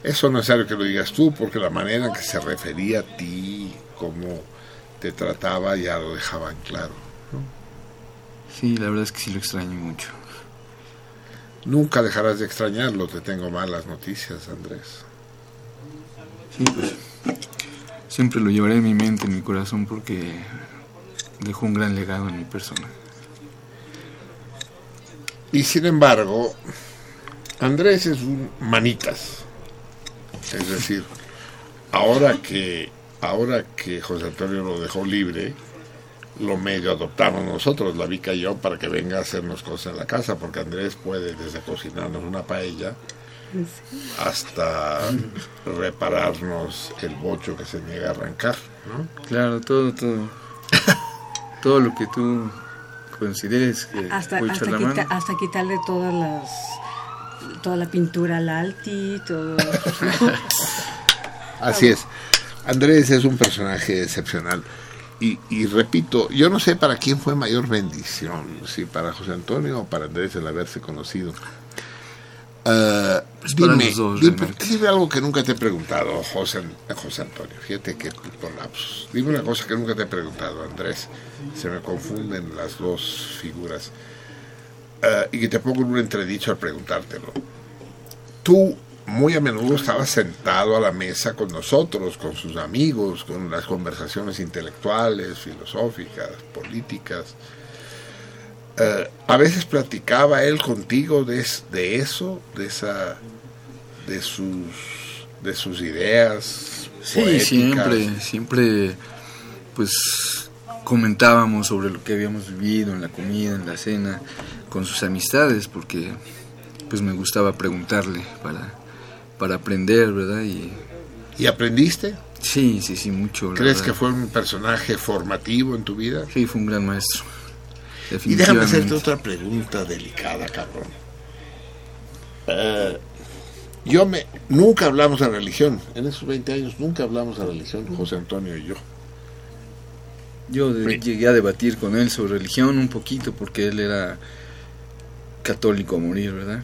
Eso no es necesario que lo digas tú, porque la manera en que se refería a ti, cómo te trataba, ya lo dejaban claro. Sí, la verdad es que sí lo extraño mucho. Nunca dejarás de extrañarlo, te tengo malas noticias, Andrés. Sí, pues siempre lo llevaré en mi mente, en mi corazón, porque dejó un gran legado en mi persona. Y sin embargo, Andrés es un manitas. Es decir, ahora que ahora que José Antonio lo dejó libre, lo medio adoptamos nosotros, la Vica y yo, para que venga a hacernos cosas en la casa, porque Andrés puede desde cocinarnos una paella hasta repararnos el bocho que se niega a arrancar, ¿no? Claro, todo, todo. todo lo que tú consideres que Hasta, la quita- mano. hasta quitarle todas las toda la pintura al alti, todo. Así es. Andrés es un personaje excepcional. Y, y repito, yo no sé para quién fue mayor bendición, si para José Antonio o para Andrés el haberse conocido. Pues para dime, dos, dime, algo que nunca te he preguntado, José, José Antonio. Fíjate que puto lapsus. Dime una cosa que nunca te he preguntado, Andrés. Se me confunden las dos figuras. Ah, y que te pongo en un entredicho al preguntártelo. Tú muy a menudo estabas sentado a la mesa con nosotros, con sus amigos, con las conversaciones intelectuales, filosóficas, políticas. Eh, a veces platicaba él contigo de, de eso, de esa, de sus, de sus ideas. Sí, poéticas. siempre, siempre, pues comentábamos sobre lo que habíamos vivido en la comida, en la cena, con sus amistades, porque pues me gustaba preguntarle para, para aprender, ¿verdad? Y ¿Y aprendiste? sí, sí, sí, mucho. ¿Crees que fue un personaje formativo en tu vida? Sí, fue un gran maestro. Y déjame hacerte otra pregunta delicada, cabrón. Eh, yo me... Nunca hablamos de religión. En esos 20 años nunca hablamos de religión, José Antonio y yo. Yo de- llegué a debatir con él sobre religión un poquito porque él era católico a morir, ¿verdad?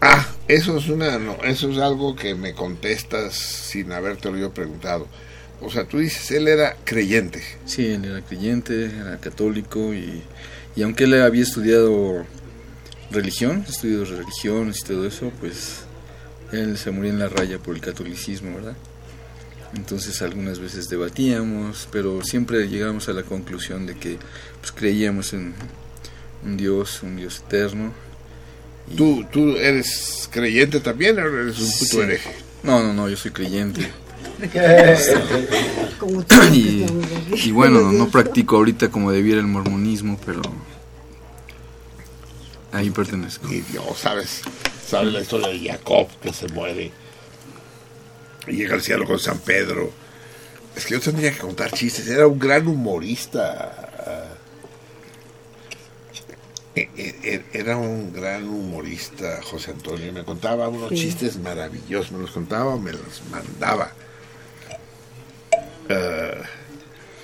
Ah, eso es una... No, eso es algo que me contestas sin habértelo yo preguntado. O sea, tú dices, él era creyente. Sí, él era creyente, era católico y, y aunque él había estudiado religión, estudios de religiones y todo eso, pues él se murió en la raya por el catolicismo, ¿verdad? Entonces algunas veces debatíamos, pero siempre llegamos a la conclusión de que pues, creíamos en un Dios, un Dios eterno ¿Tú, ¿Tú eres creyente también o eres un puto Sí. hereje? No, no, no, yo soy creyente. Como tú, y, y bueno, no, no practico ahorita como debiera el mormonismo, pero ahí pertenezco. Y Dios, ¿sabes? ¿Sabes la historia de Jacob que se muere? Y llega al cielo con San Pedro. Es que yo tendría que contar chistes. Era un gran humorista. E- e- Era un gran humorista, José Antonio. Me contaba unos Sí. chistes maravillosos. Me los contaba, me los mandaba. Eh,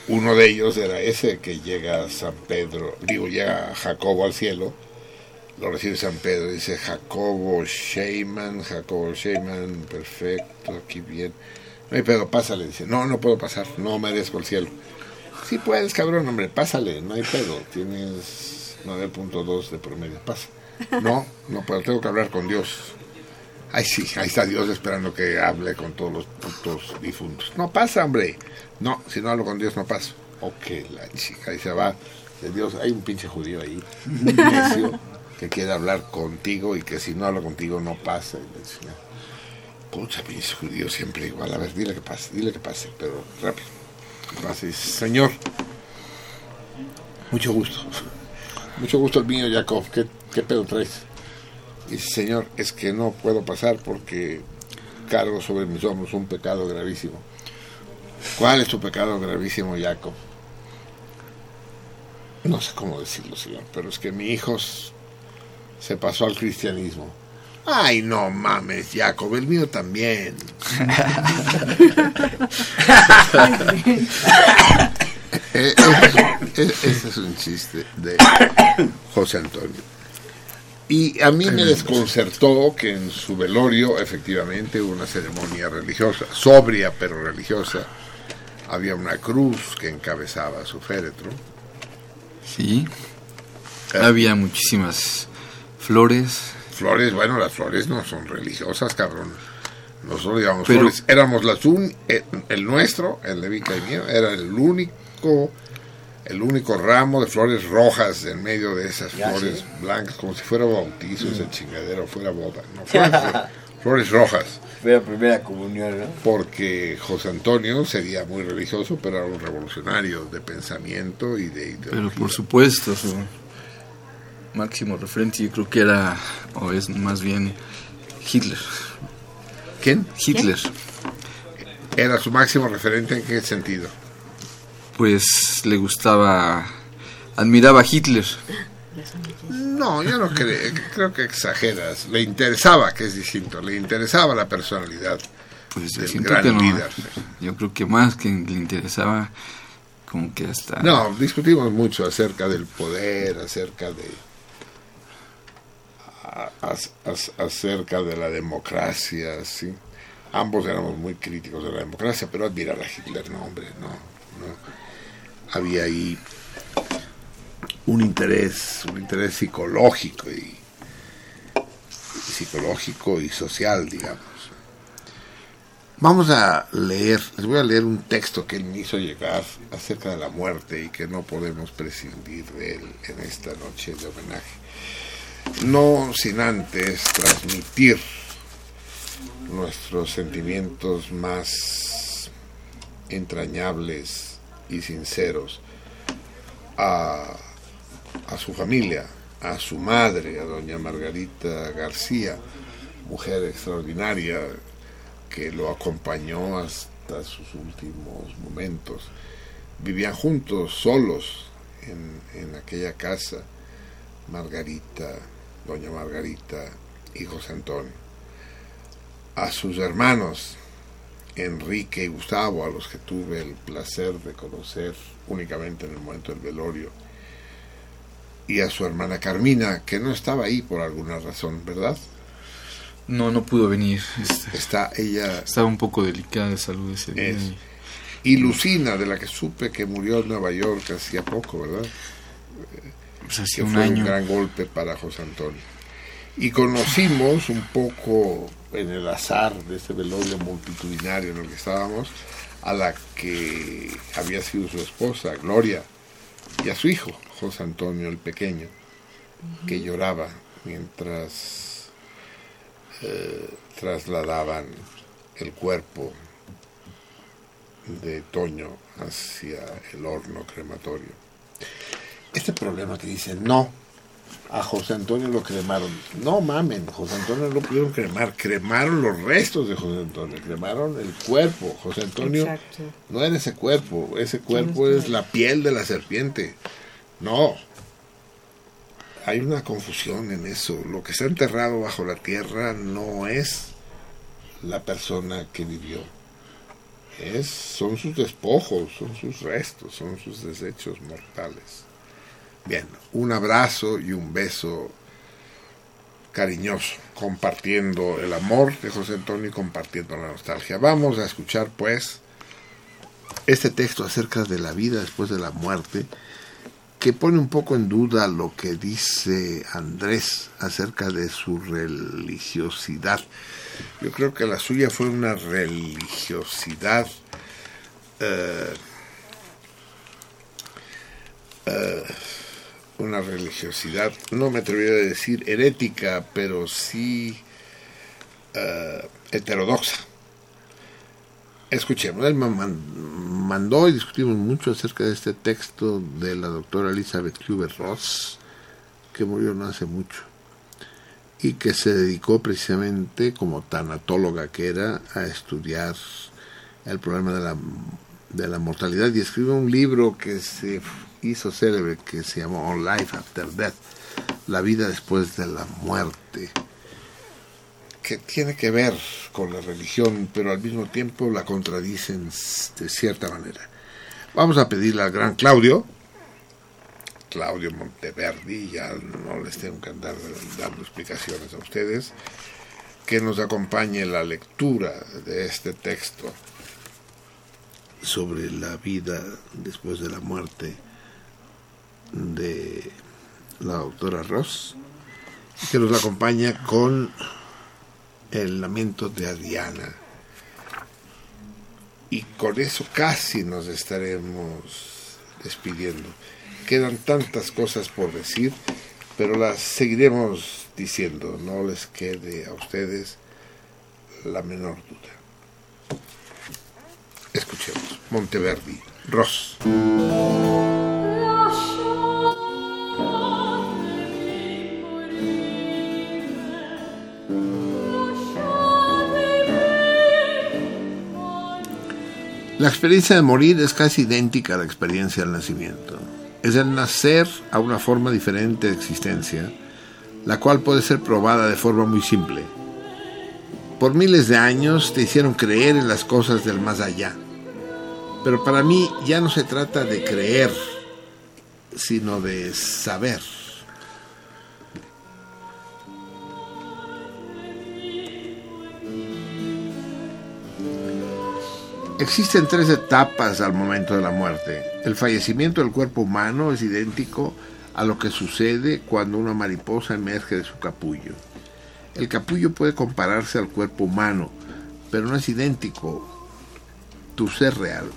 uno de ellos era ese que llega San Pedro, digo, llega Jacobo al cielo, lo recibe San Pedro, dice Jacobo Sheyman, Jacobo Sheyman, perfecto, aquí bien. No hay pedo, pásale, dice, no, no puedo pasar, no merezco el cielo. Sí puedes, cabrón, hombre, pásale, no hay pedo, tienes 9.2 de promedio, pasa. No, no puedo, tengo que hablar con Dios. Ay, sí, ahí está Dios esperando que hable con todos los putos difuntos. No pasa, hombre. No, si no hablo con Dios no paso. Ok, la chica, ahí se va. Dios, hay un pinche judío ahí, que quiere hablar contigo y que si no habla contigo no pasa. Pucha, pinche judío, siempre igual. A ver, dile que pase, dile que pase, pero rápido. Pase Señor, mucho gusto. Mucho gusto el mío, Jacob. ¿Qué, qué pedo traes? Y dice, Señor, es que no puedo pasar porque cargo sobre mis hombros un pecado gravísimo. ¿Cuál es tu pecado gravísimo, Jacob? No sé cómo decirlo, Señor, pero es que mi hijo se pasó al cristianismo. Ay, no mames, Jacob, el mío también. Eh, eh, eh, Ese es un chiste de José Antonio. Y a mí me desconcertó que en su velorio, efectivamente, hubo una ceremonia religiosa, sobria pero religiosa. Había una cruz que encabezaba su féretro. Sí. Había muchísimas flores. Flores, bueno, las flores no son religiosas, cabrón. Nosotros digamos Pero- flores. Éramos las un, el nuestro, el de Vica y mío, era el único, el único ramo de flores rojas en medio de esas Ya, flores sí. blancas, como si fuera bautizo, esa chingadera, fuera boda. No, flores, flores rojas. Fue la primera comunión, ¿no? porque José Antonio sería muy religioso, pero era un revolucionario de pensamiento y de Pero ideología. por supuesto, su máximo referente yo creo que era, o es más bien, Hitler. ¿Quién? Hitler. Era su máximo referente en qué sentido? Pues le gustaba, admiraba a Hitler. No, yo no creo, creo que exageras. Le interesaba, que es distinto, le interesaba la personalidad Pues yo del siento gran que no. líder. Yo creo que más que le interesaba, como que hasta... No, discutimos mucho acerca del poder, acerca de a- acerca de la democracia, sí. Ambos éramos muy críticos de la democracia, pero admirar a Hitler, no, hombre, no, no. Había ahí un interés, un interés psicológico y psicológico y social, digamos. Vamos a leer, les voy a leer un texto que él me hizo llegar acerca de la muerte y que no podemos prescindir de él en esta noche de homenaje. No sin antes transmitir nuestros sentimientos más entrañables y sinceros a, a su familia, a su madre, a doña Margarita García, mujer extraordinaria que lo acompañó hasta sus últimos momentos. Vivían juntos, solos, en, en aquella casa, Margarita, doña Margarita y José Antonio. A sus hermanos, Enrique y Gustavo, a los que tuve el placer de conocer únicamente en el momento del velorio, y a su hermana Carmina, que no estaba ahí por alguna razón, ¿verdad? No, no pudo venir. este, Está ella estaba un poco delicada de salud ese día. Es. y- Lucina, de la que supe que murió en Nueva York hacía poco, ¿verdad? pues que hacía un fue año. un gran golpe para José Antonio. Y conocimos un poco en el azar de ese velorio multitudinario en el que estábamos a la que había sido su esposa, Gloria, y a su hijo, José Antonio el pequeño, que lloraba mientras eh, trasladaban el cuerpo de Toño hacia el horno crematorio. Este problema que dicen, no, a José Antonio lo cremaron. No mamen, José Antonio no lo pudieron cremar, cremaron los restos de José Antonio, cremaron el cuerpo. José Antonio Exacto. no era ese cuerpo, ese cuerpo es la piel de la serpiente. No. Hay una confusión en eso. Lo que está enterrado bajo la tierra no es la persona que vivió. Es, son sus despojos, son sus restos, son sus desechos mortales. Bien, un abrazo y un beso cariñoso, compartiendo el amor de José Antonio y compartiendo la nostalgia. Vamos a escuchar pues este texto acerca de la vida después de la muerte, que pone un poco en duda lo que dice Andrés acerca de su religiosidad. Yo creo que la suya fue una religiosidad eh, eh, una religiosidad, no me atrevería a decir herética, pero sí eh, heterodoxa. Escuchemos, él me man- mandó y discutimos mucho acerca de este texto de la doctora Elizabeth Kluber-Ross, que murió no hace mucho, y que se dedicó precisamente, como tanatóloga que era, a estudiar el problema de la, de la mortalidad y escribió un libro que se hizo célebre que se llamó Life After Death, la vida después de la muerte, que tiene que ver con la religión, pero al mismo tiempo la contradicen de cierta manera. Vamos a pedirle al gran Claudio, Claudio Monteverdi, ya no les tengo que andar dando explicaciones a ustedes, que nos acompañe la lectura de este texto sobre la vida después de la muerte de la doctora Ross, que nos acompaña con el lamento de Adriana. Y con eso casi nos estaremos despidiendo. Quedan tantas cosas por decir, pero las seguiremos diciendo, no les quede a ustedes la menor duda. Escuchemos, Monteverdi, Ross. La experiencia de morir es casi idéntica a la experiencia del nacimiento. Es el nacer a una forma diferente de existencia, la cual puede ser probada de forma muy simple. Por miles de años te hicieron creer en las cosas del más allá. Pero para mí ya no se trata de creer, sino de saber. Existen tres etapas al momento de la muerte. El fallecimiento del cuerpo humano es idéntico a lo que sucede cuando una mariposa emerge de su capullo. El capullo puede compararse al cuerpo humano, pero no es idéntico tu ser real,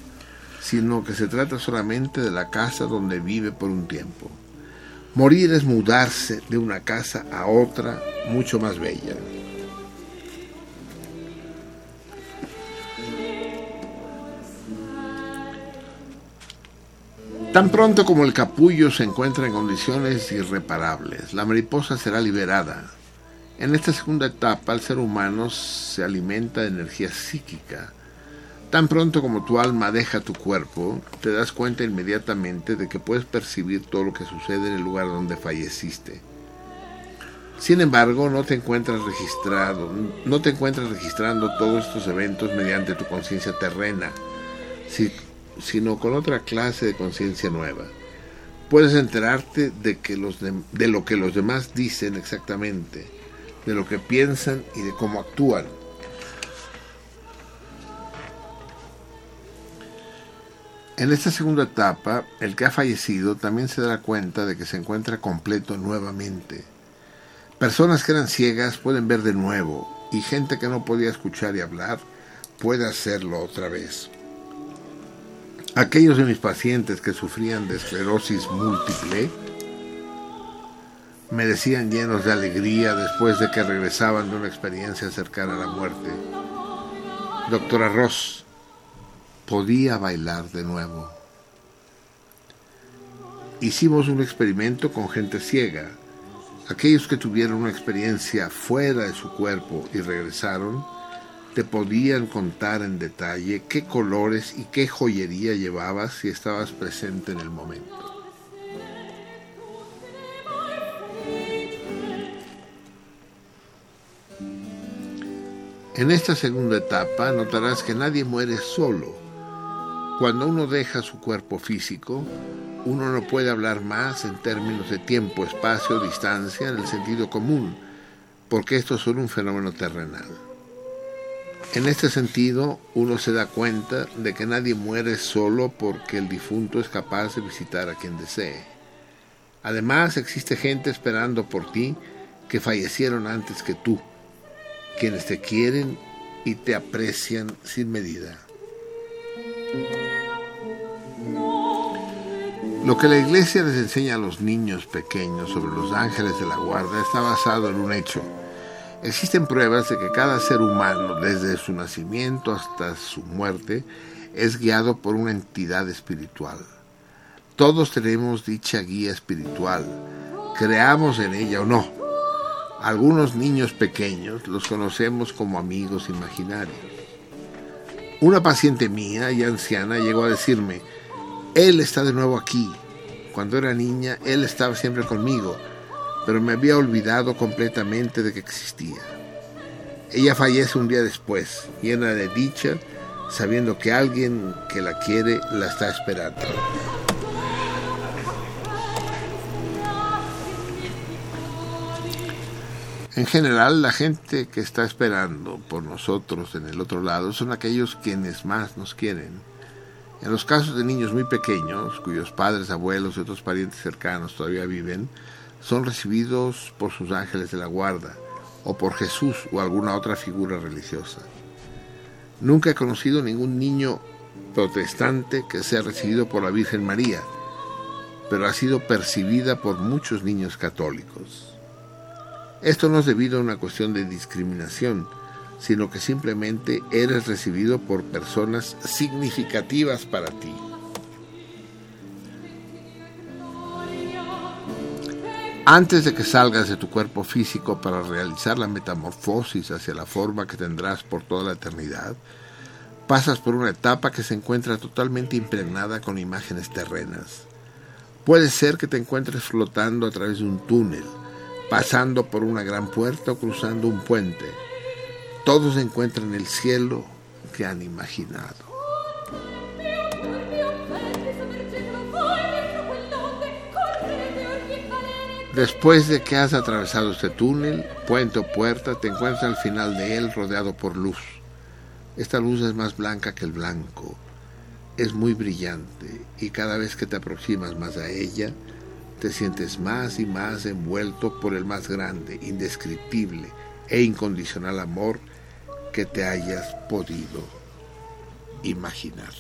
sino que se trata solamente de la casa donde vive por un tiempo. Morir es mudarse de una casa a otra mucho más bella. Tan pronto como el capullo se encuentra en condiciones irreparables, la mariposa será liberada. En esta segunda etapa, el ser humano se alimenta de energía psíquica. Tan pronto como tu alma deja tu cuerpo, te das cuenta inmediatamente de que puedes percibir todo lo que sucede en el lugar donde falleciste. Sin embargo, no te encuentras registrado, no te encuentras registrando todos estos eventos mediante tu conciencia terrena, si- sino con otra clase de conciencia nueva. Puedes enterarte de, que los de lo que los demás dicen exactamente, de lo que piensan y de cómo actúan. En esta segunda etapa, el que ha fallecido también se dará cuenta de que se encuentra completo nuevamente. Personas que eran ciegas pueden ver de nuevo y gente que no podía escuchar y hablar puede hacerlo otra vez. Aquellos de mis pacientes que sufrían de esclerosis múltiple me decían llenos de alegría después de que regresaban de una experiencia cercana a la muerte. Doctora Ross, podía bailar de nuevo. Hicimos un experimento con gente ciega. Aquellos que tuvieron una experiencia fuera de su cuerpo y regresaron, te podían contar en detalle qué colores y qué joyería llevabas si estabas presente en el momento. En esta segunda etapa notarás que nadie muere solo. Cuando uno deja su cuerpo físico, uno no puede hablar más en términos de tiempo, espacio, distancia en el sentido común, porque estos son un fenómeno terrenal. En este sentido, uno se da cuenta de que nadie muere solo porque el difunto es capaz de visitar a quien desee. Además, existe gente esperando por ti que fallecieron antes que tú, quienes te quieren y te aprecian sin medida. Lo que la iglesia les enseña a los niños pequeños sobre los ángeles de la guarda está basado en un hecho. Existen pruebas de que cada ser humano, desde su nacimiento hasta su muerte, es guiado por una entidad espiritual. Todos tenemos dicha guía espiritual, creamos en ella o no. Algunos niños pequeños los conocemos como amigos imaginarios. Una paciente mía, ya anciana, llegó a decirme, él está de nuevo aquí. Cuando era niña, él estaba siempre conmigo, pero me había olvidado completamente de que existía. Ella fallece un día después, llena de dicha, sabiendo que alguien que la quiere la está esperando. En general, la gente que está esperando por nosotros en el otro lado son aquellos quienes más nos quieren. En los casos de niños muy pequeños, cuyos padres, abuelos y otros parientes cercanos todavía viven, son recibidos por sus ángeles de la guarda, o por Jesús o alguna otra figura religiosa. Nunca he conocido ningún niño protestante que sea recibido por la Virgen María, pero ha sido percibida por muchos niños católicos. Esto no es debido a una cuestión de discriminación, sino que simplemente eres recibido por personas significativas para ti. Antes de que salgas de tu cuerpo físico para realizar la metamorfosis hacia la forma que tendrás por toda la eternidad, pasas por una etapa que se encuentra totalmente impregnada con imágenes terrenas. Puede ser que te encuentres flotando a través de un túnel, pasando por una gran puerta o cruzando un puente. Todos encuentran el cielo que han imaginado. Después de que has atravesado este túnel, puente o puerta, te encuentras al final de él rodeado por luz. Esta luz es más blanca que el blanco, es muy brillante y cada vez que te aproximas más a ella, te sientes más y más envuelto por el más grande, indescriptible e incondicional amor que te hayas podido imaginar.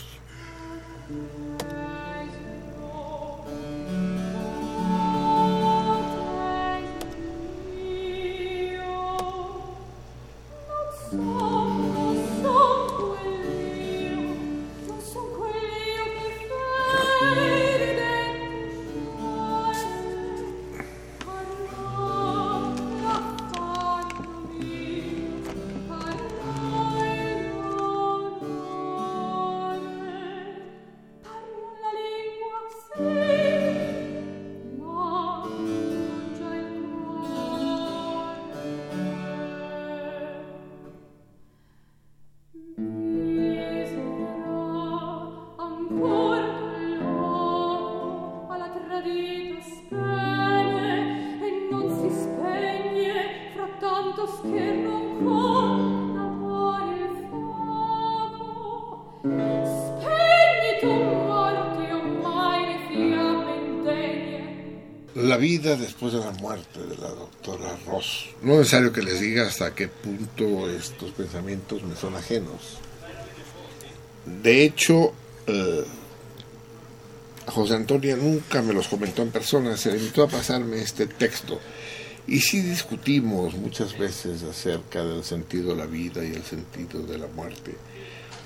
Después de la muerte de la doctora Ross. No es necesario que les diga hasta qué punto estos pensamientos me son ajenos. De hecho, eh, José Antonio nunca me los comentó en persona, se limitó a pasarme este texto. Y sí discutimos muchas veces acerca del sentido de la vida y el sentido de la muerte,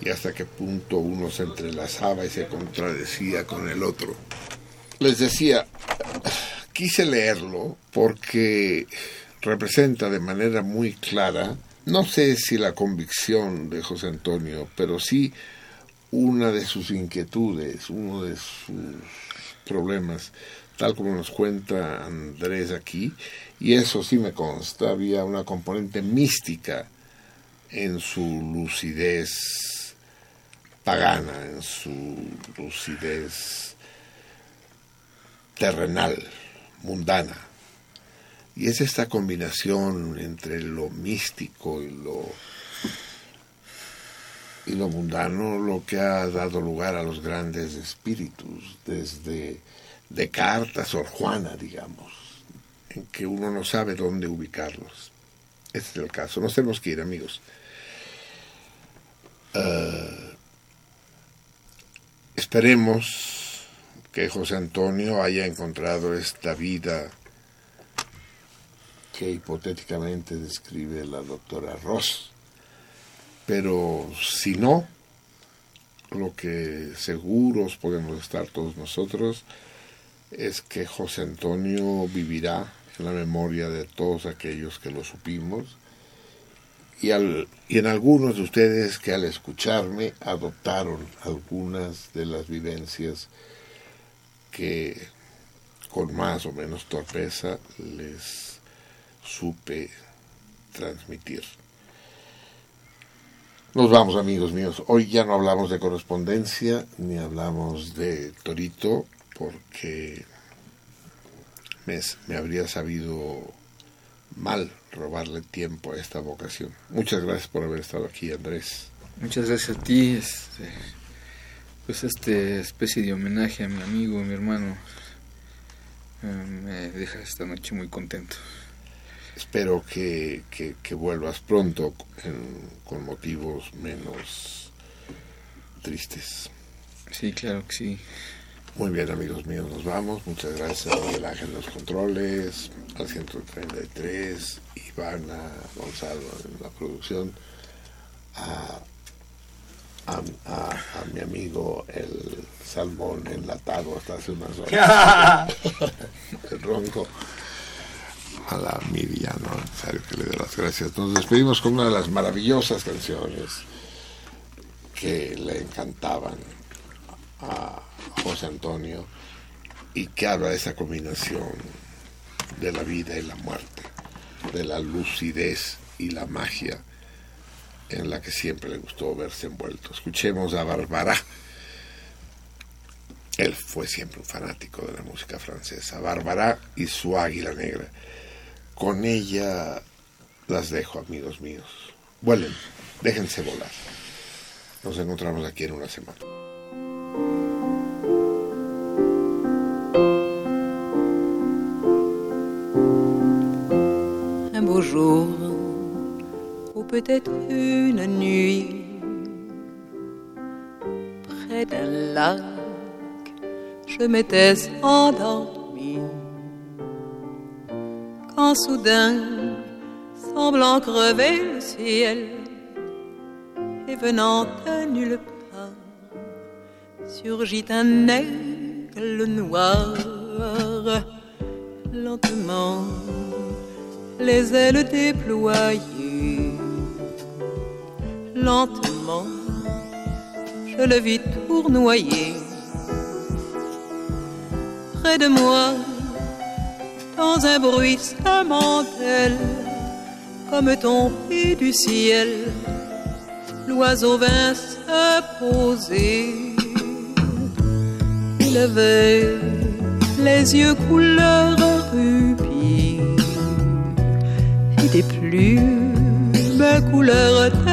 y hasta qué punto uno se entrelazaba y se contradecía con el otro. Les decía, quise leerlo porque representa de manera muy clara, no sé si la convicción de José Antonio, pero sí una de sus inquietudes, uno de sus problemas, tal como nos cuenta Andrés aquí, y eso sí me consta, había una componente mística en su lucidez pagana, en su lucidez terrenal, mundana. Y es esta combinación entre lo místico y lo y lo mundano lo que ha dado lugar a los grandes espíritus, desde Descartes, Sor Juana, digamos, en que uno no sabe dónde ubicarlos. Este es el caso. Nos tenemos que ir, amigos. Uh, esperemos que José Antonio haya encontrado esta vida que hipotéticamente describe la doctora Ross. Pero si no, lo que seguros podemos estar todos nosotros es que José Antonio vivirá en la memoria de todos aquellos que lo supimos y, al, y en algunos de ustedes que al escucharme adoptaron algunas de las vivencias que con más o menos torpeza les supe transmitir. Nos vamos amigos míos. Hoy ya no hablamos de correspondencia ni hablamos de Torito porque me, me, habría sabido mal robarle tiempo a esta vocación. Muchas gracias por haber estado aquí Andrés. Muchas gracias a ti. Este, pues este especie de homenaje a mi amigo, a mi hermano, eh, me deja esta noche muy contento. Espero que, que, que vuelvas pronto en, con motivos menos tristes. Sí, claro que sí. Muy bien, amigos míos, nos vamos. Muchas gracias a Miguel Ángel los controles, al 133, Ivana Gonzalo en la producción, a, a, a, a mi amigo el salmón enlatado hasta hace unas horas, el ronco a la Miriam, ¿no? necesario que le dé las gracias. Nos despedimos con una de las maravillosas canciones que le encantaban a José Antonio y que habla de esa combinación de la vida y la muerte, de la lucidez y la magia en la que siempre le gustó verse envuelto. Escuchemos a Barbara. Él fue siempre un fanático de la música francesa. Barbara y su águila negra con ella las dejo, amigos míos. Vuelen, déjense volar. Nos encontramos aquí en una semana. Un peut-être une nuit, près d'un lac, je m'étais endormi. Quand soudain, semblant crever le ciel, et venant de nulle part, surgit un aigle noir, lentement, les ailes déployées, lentement, je le vis tournoyer près de moi dans un bruit mentel, comme tombé du ciel, l'oiseau vint se poser. Il avait les yeux couleur rubis et des plumes couleur de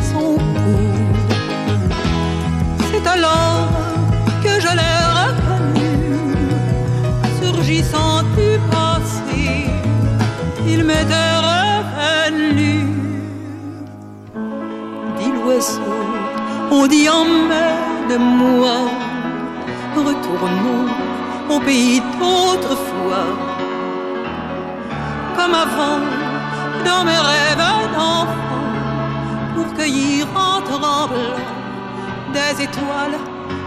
on dit en de moi, retournons au pays d'autrefois. Comme avant dans mes rêves d'enfant pour cueillir en tremblant des étoiles,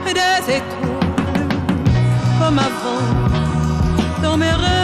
des étoiles. Comme avant dans mes rêves